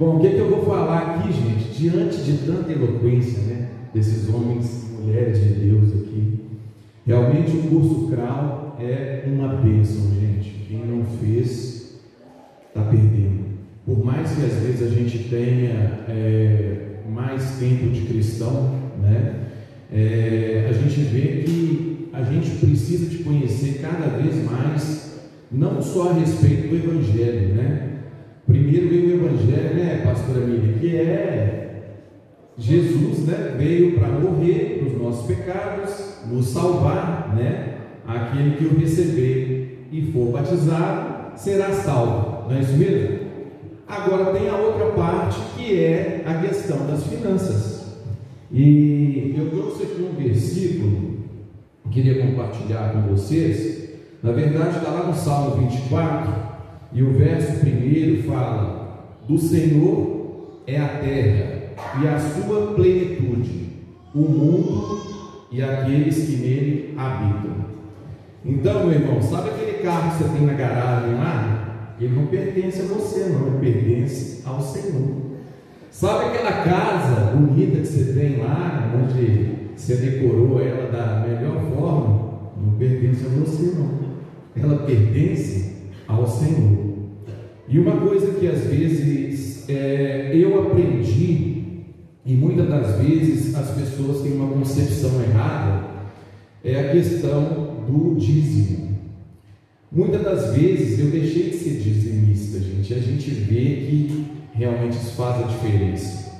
Bom, o que, é que eu vou falar aqui, gente? Diante de tanta eloquência, né? Desses homens e mulheres de Deus aqui. Realmente o curso CRAL é uma bênção, gente. Quem não fez, está perdendo. Por mais que às vezes a gente tenha é, mais tempo de cristão, né? É, a gente vê que a gente precisa de conhecer cada vez mais, não só a respeito do Evangelho, né? Primeiro veio o Evangelho, né, pastora Miriam, que é Jesus, né, veio para morrer nos nossos pecados, nos salvar, né? Aquele que o receber e for batizado será salvo, não é isso mesmo? Agora tem a outra parte que é a questão das finanças. E eu trouxe aqui um versículo queria compartilhar com vocês, na verdade está lá no Salmo 24, e o verso primeiro fala: Do Senhor é a terra e a sua plenitude, o mundo e aqueles que nele habitam. Então, meu irmão, sabe aquele carro que você tem na garagem lá? Ele não pertence a você, não, ele pertence ao Senhor. Sabe aquela casa bonita que você tem lá, onde você decorou ela da melhor forma? Não pertence a você, não. Ela pertence ao Senhor. E uma coisa que às vezes é, eu aprendi, e muitas das vezes as pessoas têm uma concepção errada, é a questão do dízimo. Muitas das vezes eu deixei de ser dizimista, gente, e a gente vê que realmente isso faz a diferença.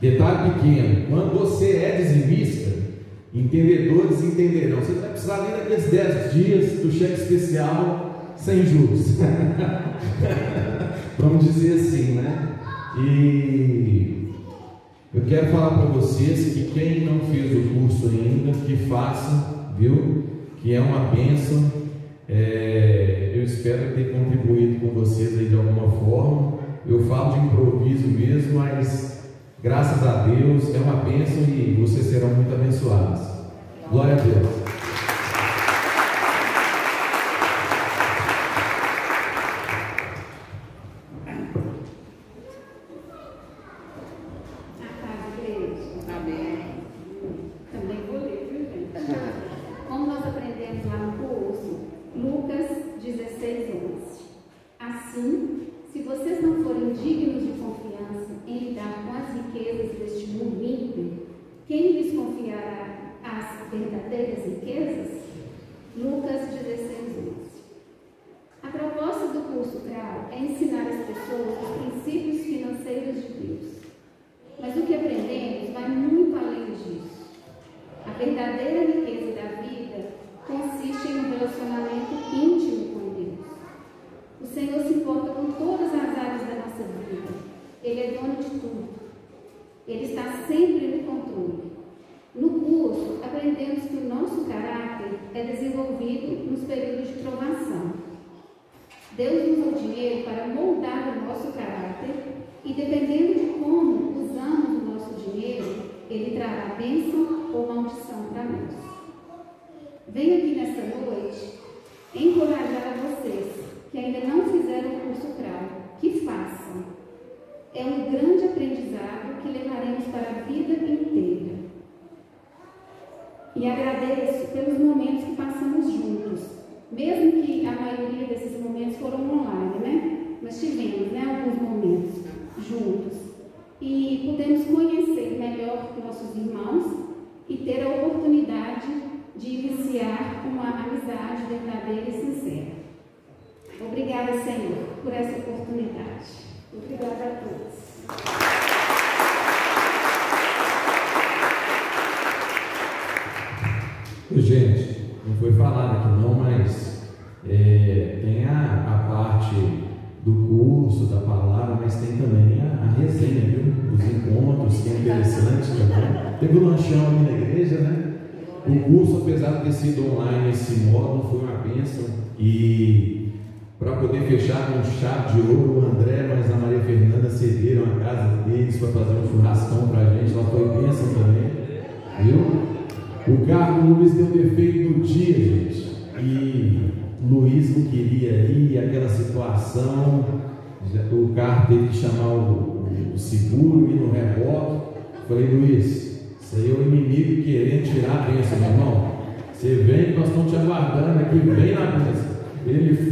Detalhe pequeno: quando você é dizimista, entendedores entenderão. Você vai precisar nem daqueles 10 dias do cheque especial sem juros. *laughs* Vamos dizer assim, né? E eu quero falar para vocês que quem não fez o curso ainda, que faça, viu? Que é uma bênção. É, eu espero ter contribuído com vocês aí de alguma forma. Eu falo de improviso mesmo, mas graças a Deus é uma bênção e vocês serão muito abençoados. Glória a Deus.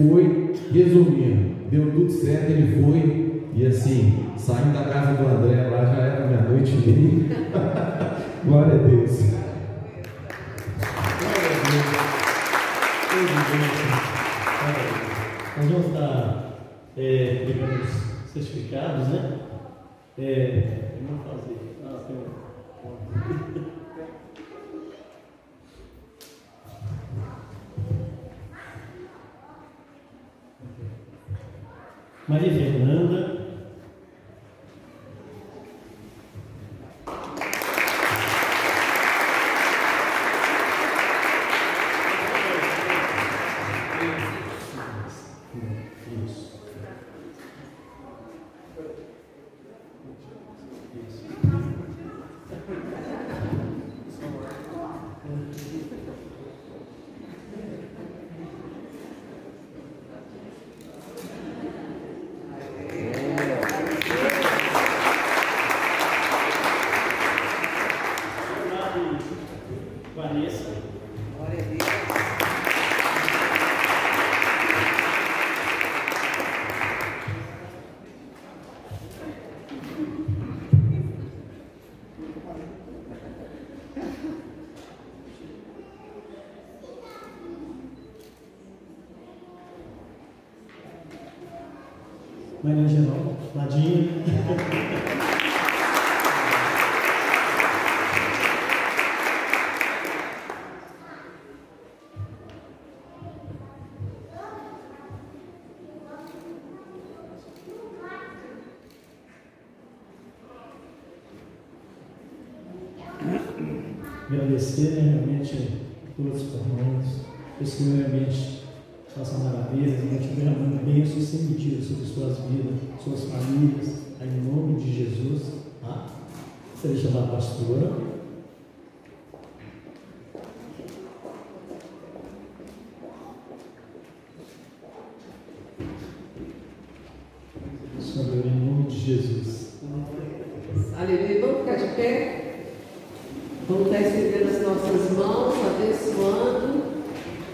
foi, resumindo, deu tudo certo, ele foi, e assim, saindo da casa do André lá já era meia-noite e Deus! *laughs* Glória a Deus. Nós vamos estar é, os certificados, né? É, vamos fazer. Ah, tem um. Maria Fernanda agradecer né, realmente a todos os irmãos, os que realmente façam maravilhas, realmente derramando bênçãos sem medida sobre suas vidas, suas famílias, em nome de Jesus. Tá? Você chamar a pastora. Senhor, em nome de Jesus. Aleluia. Vamos ficar de pé? Vamos estar estendendo as nossas mãos, abençoando.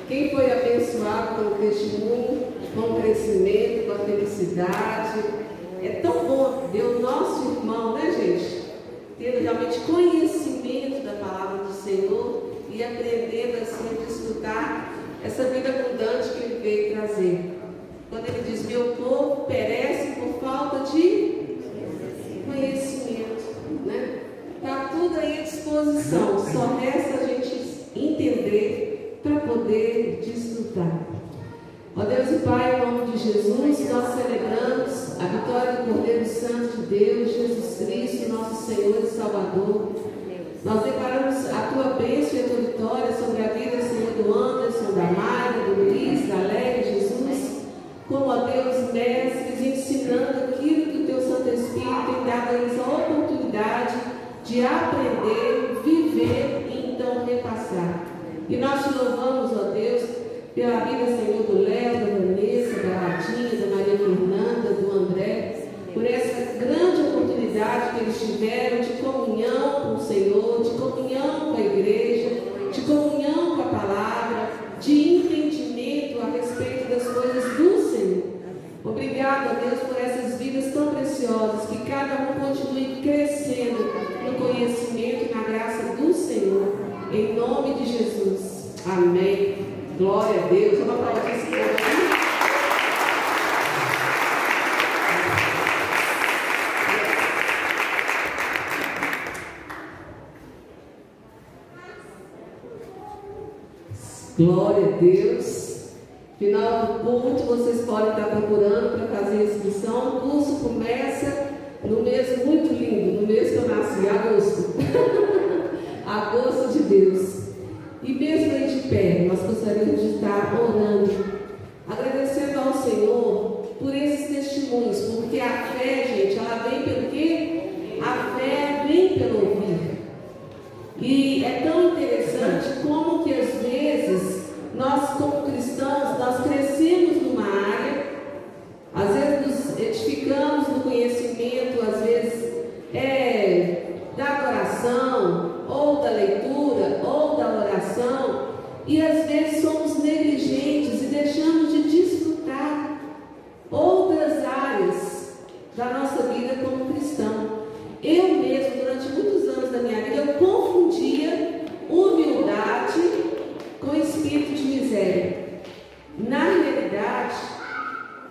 Quem foi abençoado com o testemunho, com o crescimento, com a felicidade. É tão bom ver o nosso irmão, né, gente? Tendo realmente conhecimento da palavra do Senhor e aprendendo assim a desfrutar essa vida abundante que ele veio trazer. Quando ele diz: Meu povo perece por falta de conhecimento, né? Está tudo aí à disposição, só resta a gente entender para poder desfrutar. Ó Deus e Pai, em nome de Jesus, nós celebramos a vitória do Cordeiro Santo de Deus, Jesus Cristo, nosso Senhor e Salvador. Nós declaramos a tua bênção e a tua vitória sobre a vida, Senhor, do Anderson, da Maria, do Luiz, da Lélia, Jesus, como, ó Deus, mestres, ensinando aquilo que o teu Santo Espírito tem dado a eles a oportunidade de aprender, viver e então repassar. E nós te louvamos, ó Deus, pela vida, Senhor, do Léo, da Vanessa, da Ratinha, da Maria Fernanda, do André, por essa grande oportunidade que eles tiveram de comunhão com o Senhor, de comunhão com a igreja, de comunhão com a palavra, de entendimento a respeito das coisas do Senhor. Obrigado, a Deus, por essas vidas tão preciosas, que cada um continue crescendo no conhecimento e na graça do Senhor. Em nome de Jesus. Amém. Glória a Deus. Vamos aplaudir povo aqui. Glória a Deus. Final do culto, vocês podem estar procurando para fazer a inscrição. O curso começa no mês muito lindo, no mês que eu nasci, agosto. *laughs* agosto de Deus. E mesmo aí de pé, nós gostaríamos de estar orando, agradecendo ao Senhor por esses testemunhos, porque a fé, gente, ela vem pelo quê? A fé vem pelo ouvir. E é tão interessante como que vezes nós, como cristãos, nós crescemos numa área, às vezes nos edificamos no conhecimento, às vezes é, da adoração, ou da leitura, ou da oração, e às vezes somos negligentes e deixamos de desfrutar outras áreas da nossa vida como cristão. Eu mesmo, durante muitos anos da minha vida, eu confundia humildade com espírito de miséria. Na realidade,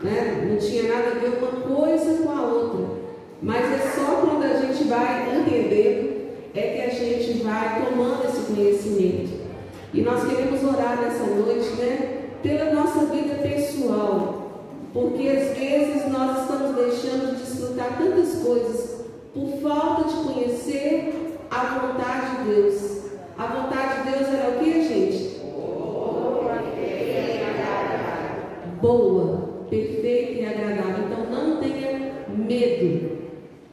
né, não tinha nada a ver uma coisa com a outra. Mas é só quando a gente vai entendendo é que a gente vai tomando esse conhecimento. E nós queremos orar nessa noite, né? Pela nossa vida pessoal. Porque às vezes nós estamos deixando de desfrutar tantas coisas por falta de conhecer a vontade de Deus. A vontade de Deus era o que, gente? Boa, perfeita e agradável. Então não tenha medo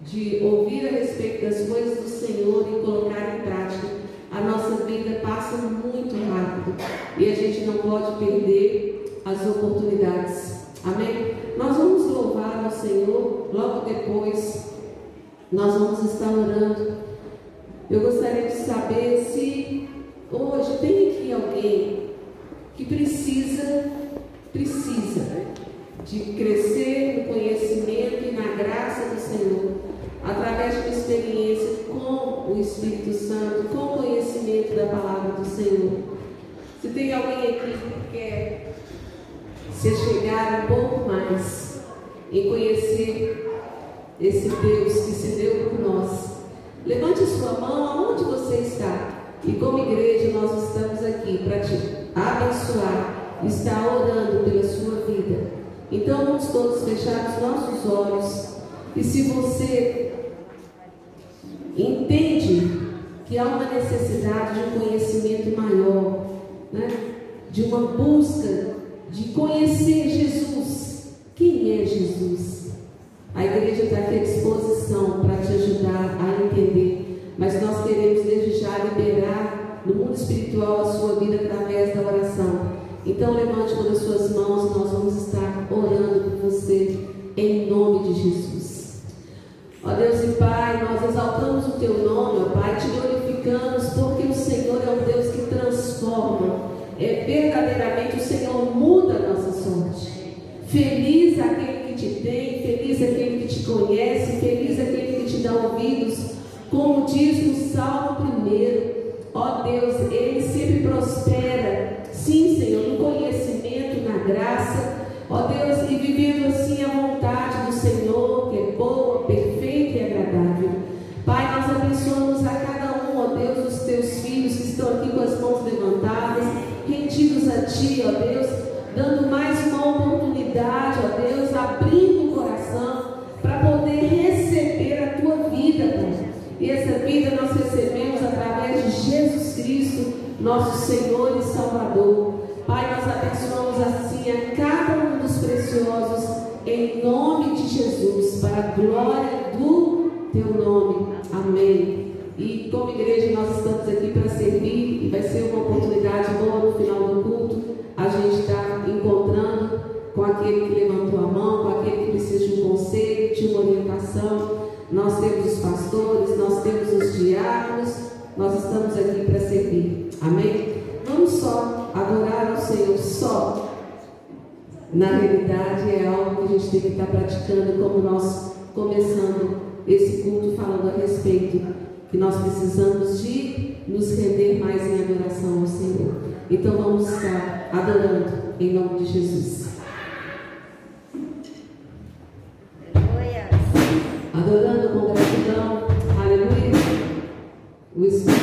de ouvir a respeito das coisas do Senhor e colocar em prática. A nossa vida passa muito rápido e a gente não pode perder as oportunidades. Amém? Nós vamos louvar ao Senhor logo depois. Nós vamos estar orando. Eu gostaria de saber se hoje tem aqui alguém que precisa, precisa de crescer no conhecimento e na graça do Senhor através de uma experiência com o Espírito Santo, com o conhecimento da palavra do Senhor. Se tem alguém aqui que quer se chegar um pouco mais em conhecer esse Deus que se deu por nós. Levante sua mão aonde você está. E como igreja, nós estamos aqui para te abençoar, estar orando pela sua vida. Então, vamos todos fechar os nossos olhos. E se você entende que há uma necessidade de um conhecimento maior, né? de uma busca de conhecer Jesus. Quem é Jesus? A igreja está aqui à disposição para te ajudar a entender, mas nós queremos desde já liberar no mundo espiritual a sua vida através da oração. Então levante uma das suas mãos nós vamos estar orando por você em nome de Jesus. Ó Deus e Pai, nós exaltamos o teu nome, ó Pai, te glorificamos porque o Senhor é um Deus que transforma é, verdadeiramente o Senhor muda a nossa sorte. Feliz aquele que te tem, feliz aquele que te conhece, feliz aquele que te dá ouvidos, como diz no Salmo primeiro. Ó Deus, ele sempre prospera, sim, Senhor, no conhecimento, na graça. Ó Deus, e vivendo assim a vontade do Senhor, que é boa, perfeita e agradável. Pai, nós abençoamos a cada um, ó Deus, dos teus filhos que estão aqui com as mãos levantadas rendidos a Ti, ó Deus, dando mais uma oportunidade, ó Deus, abrindo nosso Senhor e Salvador. Pai, nós abençoamos assim a cada um dos preciosos, em nome de Jesus, para a glória do Teu nome. Amém. E como igreja nós estamos aqui para servir e vai ser uma oportunidade boa no final do culto a gente estar tá encontrando com aquele que levantou a mão, com aquele que precisa de um conselho, de uma orientação. Nós temos os pastores, nós temos os diáconos, nós estamos aqui para servir. Amém? Vamos só adorar ao Senhor só. Na realidade é algo que a gente tem que estar praticando como nós começando esse culto falando a respeito que nós precisamos de nos render mais em adoração ao Senhor. Então vamos estar adorando em nome de Jesus. Adorando com gratidão. Aleluia. O Espírito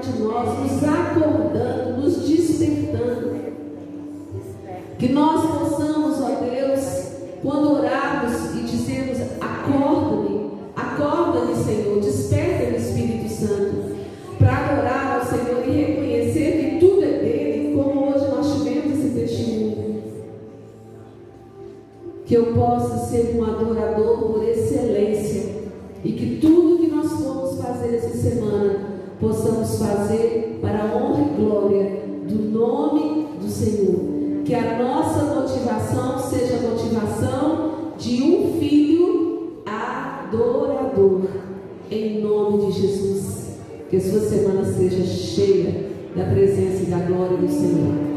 De nós, nos acordando, nos despertando. Que nós possamos, ó Deus, quando orar, seja cheia da presença e da glória do Senhor.